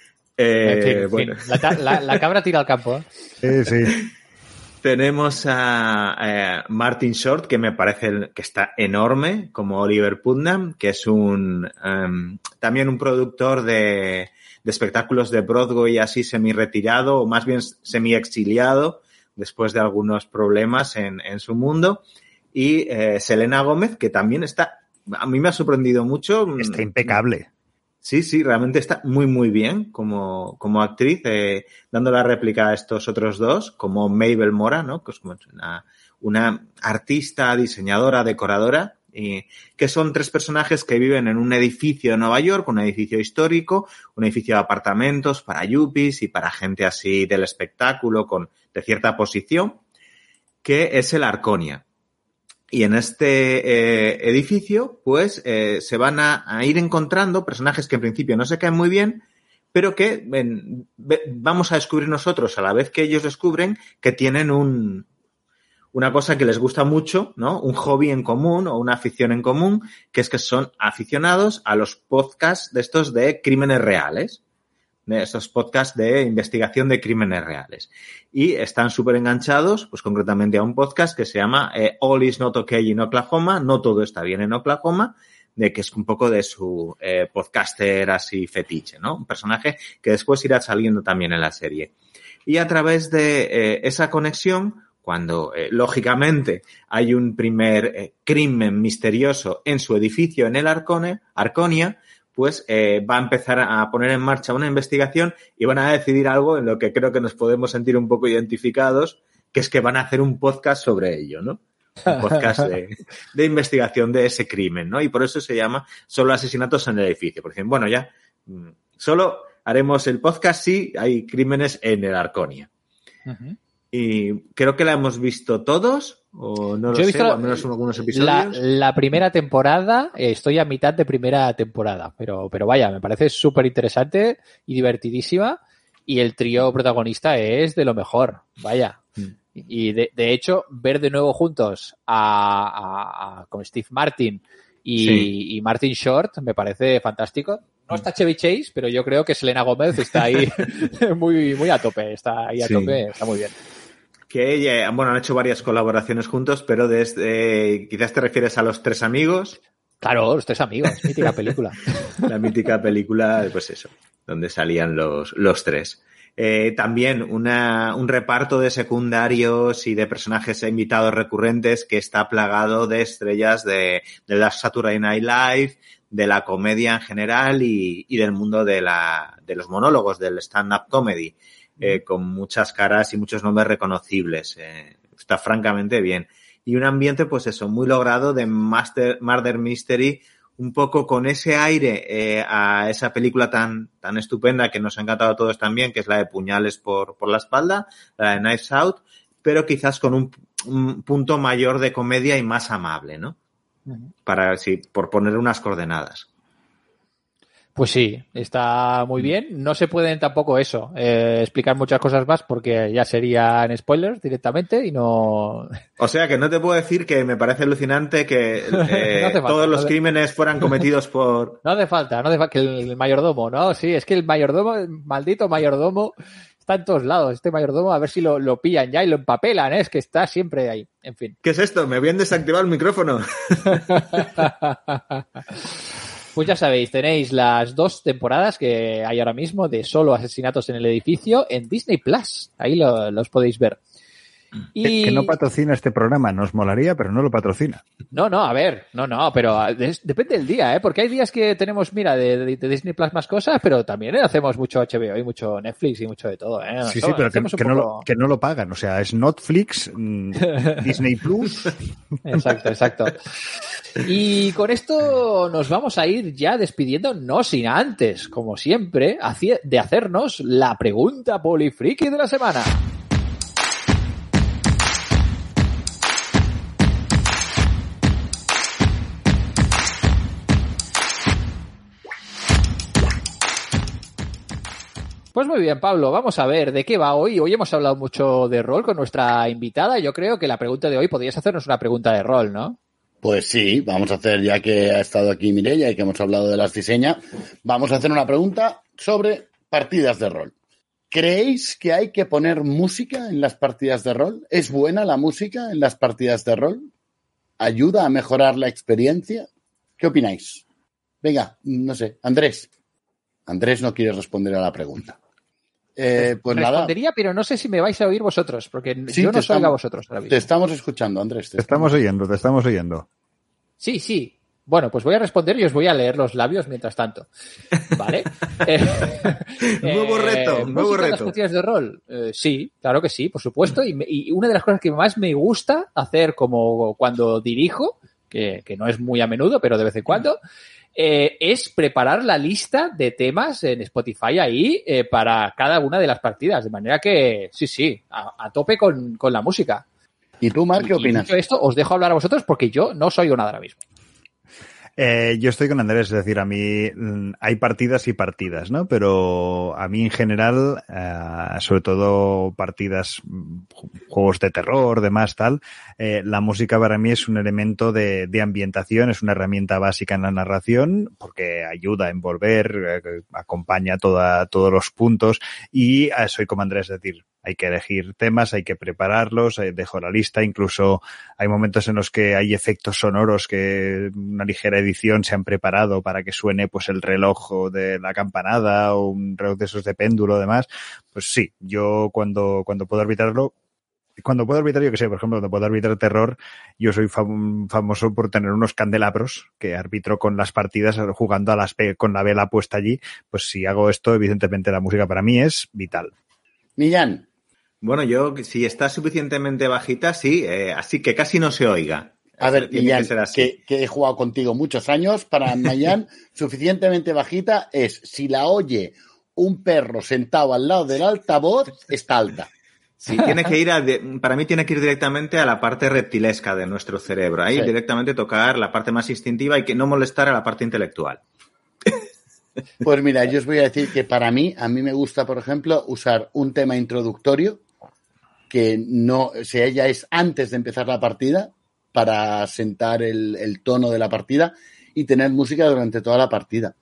eh, bueno. La, cabra tira al campo. ¿eh? Sí, sí. Tenemos a, eh, Martin Short, que me parece que está enorme, como Oliver Putnam, que es un em, también un productor de, de espectáculos de Broadway así semi-retirado, o más bien semi-exiliado, después de algunos problemas en, en su mundo. Y eh, Selena Gómez, que también está, a mí me ha sorprendido mucho. Está impecable. Sí, sí, realmente está muy, muy bien como, como actriz, eh, dando la réplica a estos otros dos, como Mabel Mora, ¿no? Que es como una, una artista, diseñadora, decoradora, y que son tres personajes que viven en un edificio de Nueva York, un edificio histórico, un edificio de apartamentos para yuppies y para gente así del espectáculo con de cierta posición, que es el Arconia. Y en este eh, edificio, pues, eh, se van a, ir encontrando personajes que en principio no se caen muy bien, pero que vamos a descubrir nosotros a la vez que ellos descubren que tienen un, una cosa que les gusta mucho, ¿no? Un hobby en común o una afición en común, que es que son aficionados a los podcasts de estos de crímenes reales de estos podcasts de investigación de crímenes reales. Y están súper enganchados, pues concretamente a un podcast que se llama eh, All is not okay in Oklahoma, no todo está bien en Oklahoma, de que es un poco de su eh, podcaster así fetiche, ¿no? Un personaje que después irá saliendo también en la serie. Y a través de eh, esa conexión, cuando lógicamente hay un primer crimen misterioso en su edificio en el Arcone, Arconia, pues eh, va a empezar a poner en marcha una investigación y van a decidir algo en lo que creo que nos podemos sentir un poco identificados, que es que van a hacer un podcast sobre ello, ¿no? Un podcast de, investigación de ese crimen, ¿no? Y por eso se llama Solo asesinatos en el edificio. Por ejemplo, bueno, ya, mm, solo haremos el podcast si hay crímenes en el Arconia. Y creo que la hemos visto todos, o no lo sé, o al menos algunos episodios. La, primera temporada, eh, estoy a mitad de primera temporada, pero, pero vaya, me parece súper interesante y divertidísima. Y el trío protagonista es de lo mejor, vaya. Mm. Y de, de, hecho, ver de nuevo juntos a, con Steve Martin y, y, Martin Short me parece fantástico. No está Chevy Chase, pero yo creo que Selena Gómez está ahí muy, muy a tope, está ahí a tope, está muy bien que bueno, han hecho varias colaboraciones juntos, pero desde, quizás te refieres a los tres amigos. Claro, los tres amigos, mítica película. La mítica película, pues eso, donde salían los, los tres. Eh, también una, un reparto de secundarios y de personajes invitados recurrentes que está plagado de estrellas de, de la Saturday Night Live, de la comedia en general y, y del mundo de, la, de los monólogos, del stand-up comedy. Eh, con muchas caras y muchos nombres reconocibles. Eh, está francamente bien. Y un ambiente, pues eso, muy logrado de Master, Murder Mystery, un poco con ese aire eh, a esa película tan, tan estupenda que nos ha encantado a todos también, que es la de Puñales por, por la espalda, la de Knives Out, pero quizás con un, un punto mayor de comedia y más amable, ¿no? Para, sí, por poner unas coordenadas. Pues sí, está muy bien. No se pueden tampoco eso, eh, explicar muchas cosas más porque ya serían spoilers directamente y no. O sea que no te puedo decir que me parece alucinante que eh, todos los crímenes fueran cometidos por. No hace falta, no hace falta que el mayordomo, ¿no? Sí, es que el mayordomo, el maldito mayordomo, está en todos lados. Este mayordomo, a ver si lo, lo pillan ya y lo empapelan, ¿eh? es que está siempre ahí. En fin. ¿Qué es esto? Me habían desactivado el micrófono. Pues ya sabéis, tenéis las dos temporadas que hay ahora mismo de solo asesinatos en el edificio en Disney Plus. Ahí los podéis ver. Y... Que no patrocina este programa, nos molaría, pero no lo patrocina. No, no, a ver, no, no, pero depende del día, ¿eh? Porque hay días que tenemos, mira, de, Disney Plus más cosas, pero también hacemos mucho HBO y mucho Netflix y mucho de todo, ¿eh? Sí, sí, pero que, no lo, que, no lo, pagan, o sea, es Netflix, mm, Disney Plus. exacto, exacto. Y con esto nos vamos a ir ya despidiendo, no sin antes, como siempre, de hacernos la pregunta polifriki de la semana. Pues muy bien, Pablo, vamos a ver de qué va hoy. Hoy hemos hablado mucho de rol con nuestra invitada. Yo creo que la pregunta de hoy podrías hacernos una pregunta de rol, ¿no? Pues sí, vamos a hacer, ya que ha estado aquí Mireia y que hemos hablado de las diseñas, vamos a hacer una pregunta sobre partidas de rol. ¿Creéis que hay que poner música en las partidas de rol? ¿Es buena la música en las partidas de rol? ¿Ayuda a mejorar la experiencia? ¿Qué opináis? Venga, no sé, Andrés. Andrés no quiere responder a la pregunta. Eh, pues Respondería, pero no sé si me vais a oír vosotros, porque yo no os oigo a vosotros Te estamos escuchando, Andrés. Te, estamos oyendo, te estamos oyendo. Sí, sí. Bueno, pues voy a responder y os voy a leer los labios mientras tanto. ¿Vale? Eh, nuevo eh, reto, nuevo reto. las de rol? sí, claro que sí, por supuesto. Y, una de las cosas que más me gusta hacer como cuando dirijo, que, que no es muy a menudo, pero de vez en cuando, eh, es preparar la lista de temas en Spotify ahí eh, para cada una de las partidas. De manera que, sí, sí, a, tope con, la música. ¿Y tú, Mark, qué opinas? esto, os dejo hablar a vosotros porque yo no soy nada ahora mismo. Eh, yo estoy con Andrés, es decir, a mí mm, hay partidas y partidas, ¿no? Pero a mí en general, eh, sobre todo partidas, mm, juegos de terror, demás, tal, eh, la música para mí es un elemento de, de, ambientación, es una herramienta básica en la narración porque ayuda a envolver, eh, acompaña toda, todos los puntos y eh, soy como Andrés, es decir, hay que elegir temas, hay que prepararlos, eh, dejo la lista, incluso hay momentos en los que hay efectos sonoros que una ligera edición se han preparado para que suene pues el reloj de la campanada o un reloj de esos de péndulo demás. Pues sí, yo cuando, cuando puedo arbitrarlo, cuando puedo arbitrar, yo que sé, por ejemplo, cuando puedo arbitrar terror, yo soy famoso por tener unos candelabros que arbitro con las partidas jugando a las con la vela puesta allí. Pues si hago esto, evidentemente la música para mí es vital. Millán. Bueno, yo, si está suficientemente bajita, sí, eh, así que casi no se oiga. A ver, Millán, que, he jugado contigo muchos años, para Millán, suficientemente bajita es si la oye un perro sentado al lado del altavoz, está alta. Sí, tiene que ir a, para mí tiene que ir directamente a la parte reptilesca de nuestro cerebro. Ahí directamente tocar la parte más instintiva y que no molestar a la parte intelectual. Pues mira, yo os voy a decir que para mí, a mí me gusta, por ejemplo, usar un tema introductorio que no, si ella es antes de empezar la partida, para sentar el, tono de la partida y tener música durante toda la partida.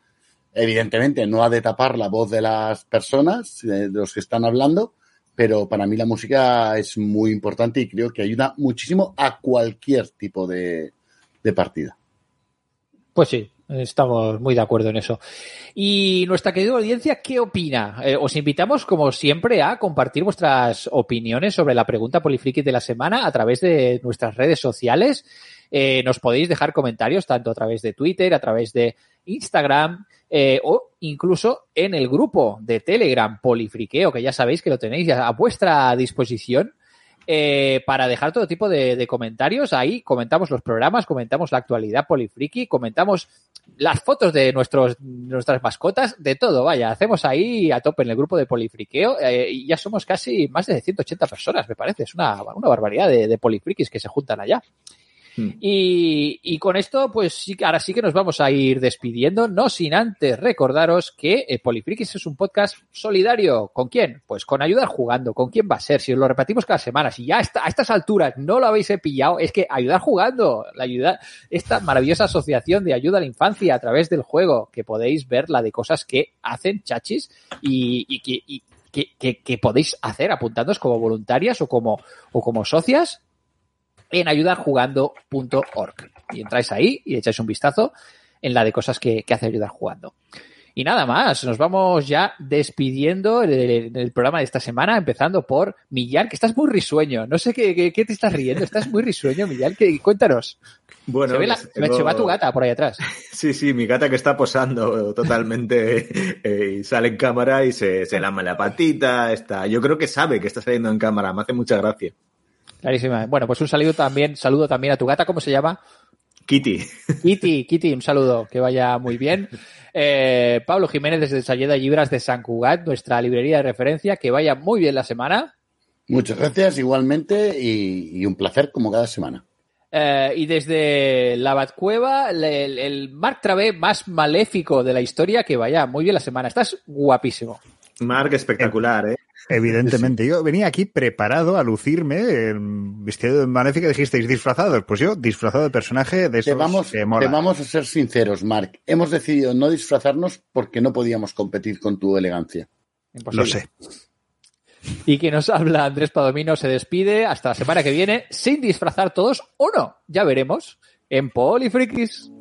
Evidentemente, no ha de tapar la voz de las personas, de los que están hablando, pero para mí la música es muy importante y creo que ayuda muchísimo a cualquier tipo de partida. Pues sí, Estamos muy de acuerdo en eso. Y nuestra querida audiencia, ¿qué opina? Eh, os invitamos, como siempre, a compartir vuestras opiniones sobre la pregunta polifriki de la semana a través de nuestras redes sociales. Eh, nos podéis dejar comentarios tanto a través de Twitter, a través de Instagram eh, o incluso en el grupo de Telegram Polifriqueo, que ya sabéis que lo tenéis a vuestra disposición eh, para dejar todo tipo de, comentarios. Ahí comentamos los programas, comentamos la actualidad polifriki, comentamos las fotos de nuestros, nuestras mascotas, de todo, vaya, hacemos ahí a tope en el grupo de polifriqueo eh, y ya somos casi más de 180 personas, me parece, es una, una barbaridad de, de polifrikis que se juntan allá. Hmm. Y, con esto, pues sí, ahora sí que nos vamos a ir despidiendo, no sin antes recordaros que eh, Polifrikis es un podcast solidario. ¿Con quién? Pues con Ayudar Jugando. ¿Con quién va a ser? Si os lo repetimos cada semana, si ya a estas alturas no lo habéis pillado, es que Ayudar Jugando, la ayuda, esta maravillosa asociación de ayuda a la infancia a través del juego, que podéis ver la de cosas que hacen chachis y, que, que, podéis hacer apuntándoos como voluntarias o como, o como socias en ayudarjugando.org. Y entráis ahí y echáis un vistazo en la de cosas que, hace Ayudar Jugando. Y nada más, nos vamos ya despidiendo del, programa de esta semana, empezando por Millán, que estás muy risueño. No sé qué, te estás riendo, estás muy risueño, Millán. Que, cuéntanos. Bueno, se, ve la, va tu gata por ahí atrás. Sí, sí, mi gata que está posando totalmente eh, y sale en cámara y se, se lama la patita. Está. Yo creo que sabe que está saliendo en cámara, me hace mucha gracia. Clarísima. Bueno, pues un saludo también, saludo también a tu gata, ¿cómo se llama? Kitty. Kitty, Kitty, un saludo, que vaya muy bien. Eh, Pablo Jiménez desde Salleda Libras de San Cugat, nuestra librería de referencia, que vaya muy bien la semana. Muchas gracias, igualmente, y, un placer como cada semana. Eh, y desde la Batcueva, el, el Mark Travé más maléfico de la historia, que vaya muy bien la semana. Estás guapísimo. Mark, espectacular, ¿eh? Evidentemente, yo venía aquí preparado a lucirme vestido de maléfica. Dijisteis disfrazados. Pues yo, disfrazado de personaje de esos te vamos, que te vamos a ser sinceros, Mark. Hemos decidido no disfrazarnos porque no podíamos competir con tu elegancia. Lo sé. Y que nos habla Andrés Padomino se despide hasta la semana que viene sin disfrazar todos o no. Ya veremos en Polifrikis.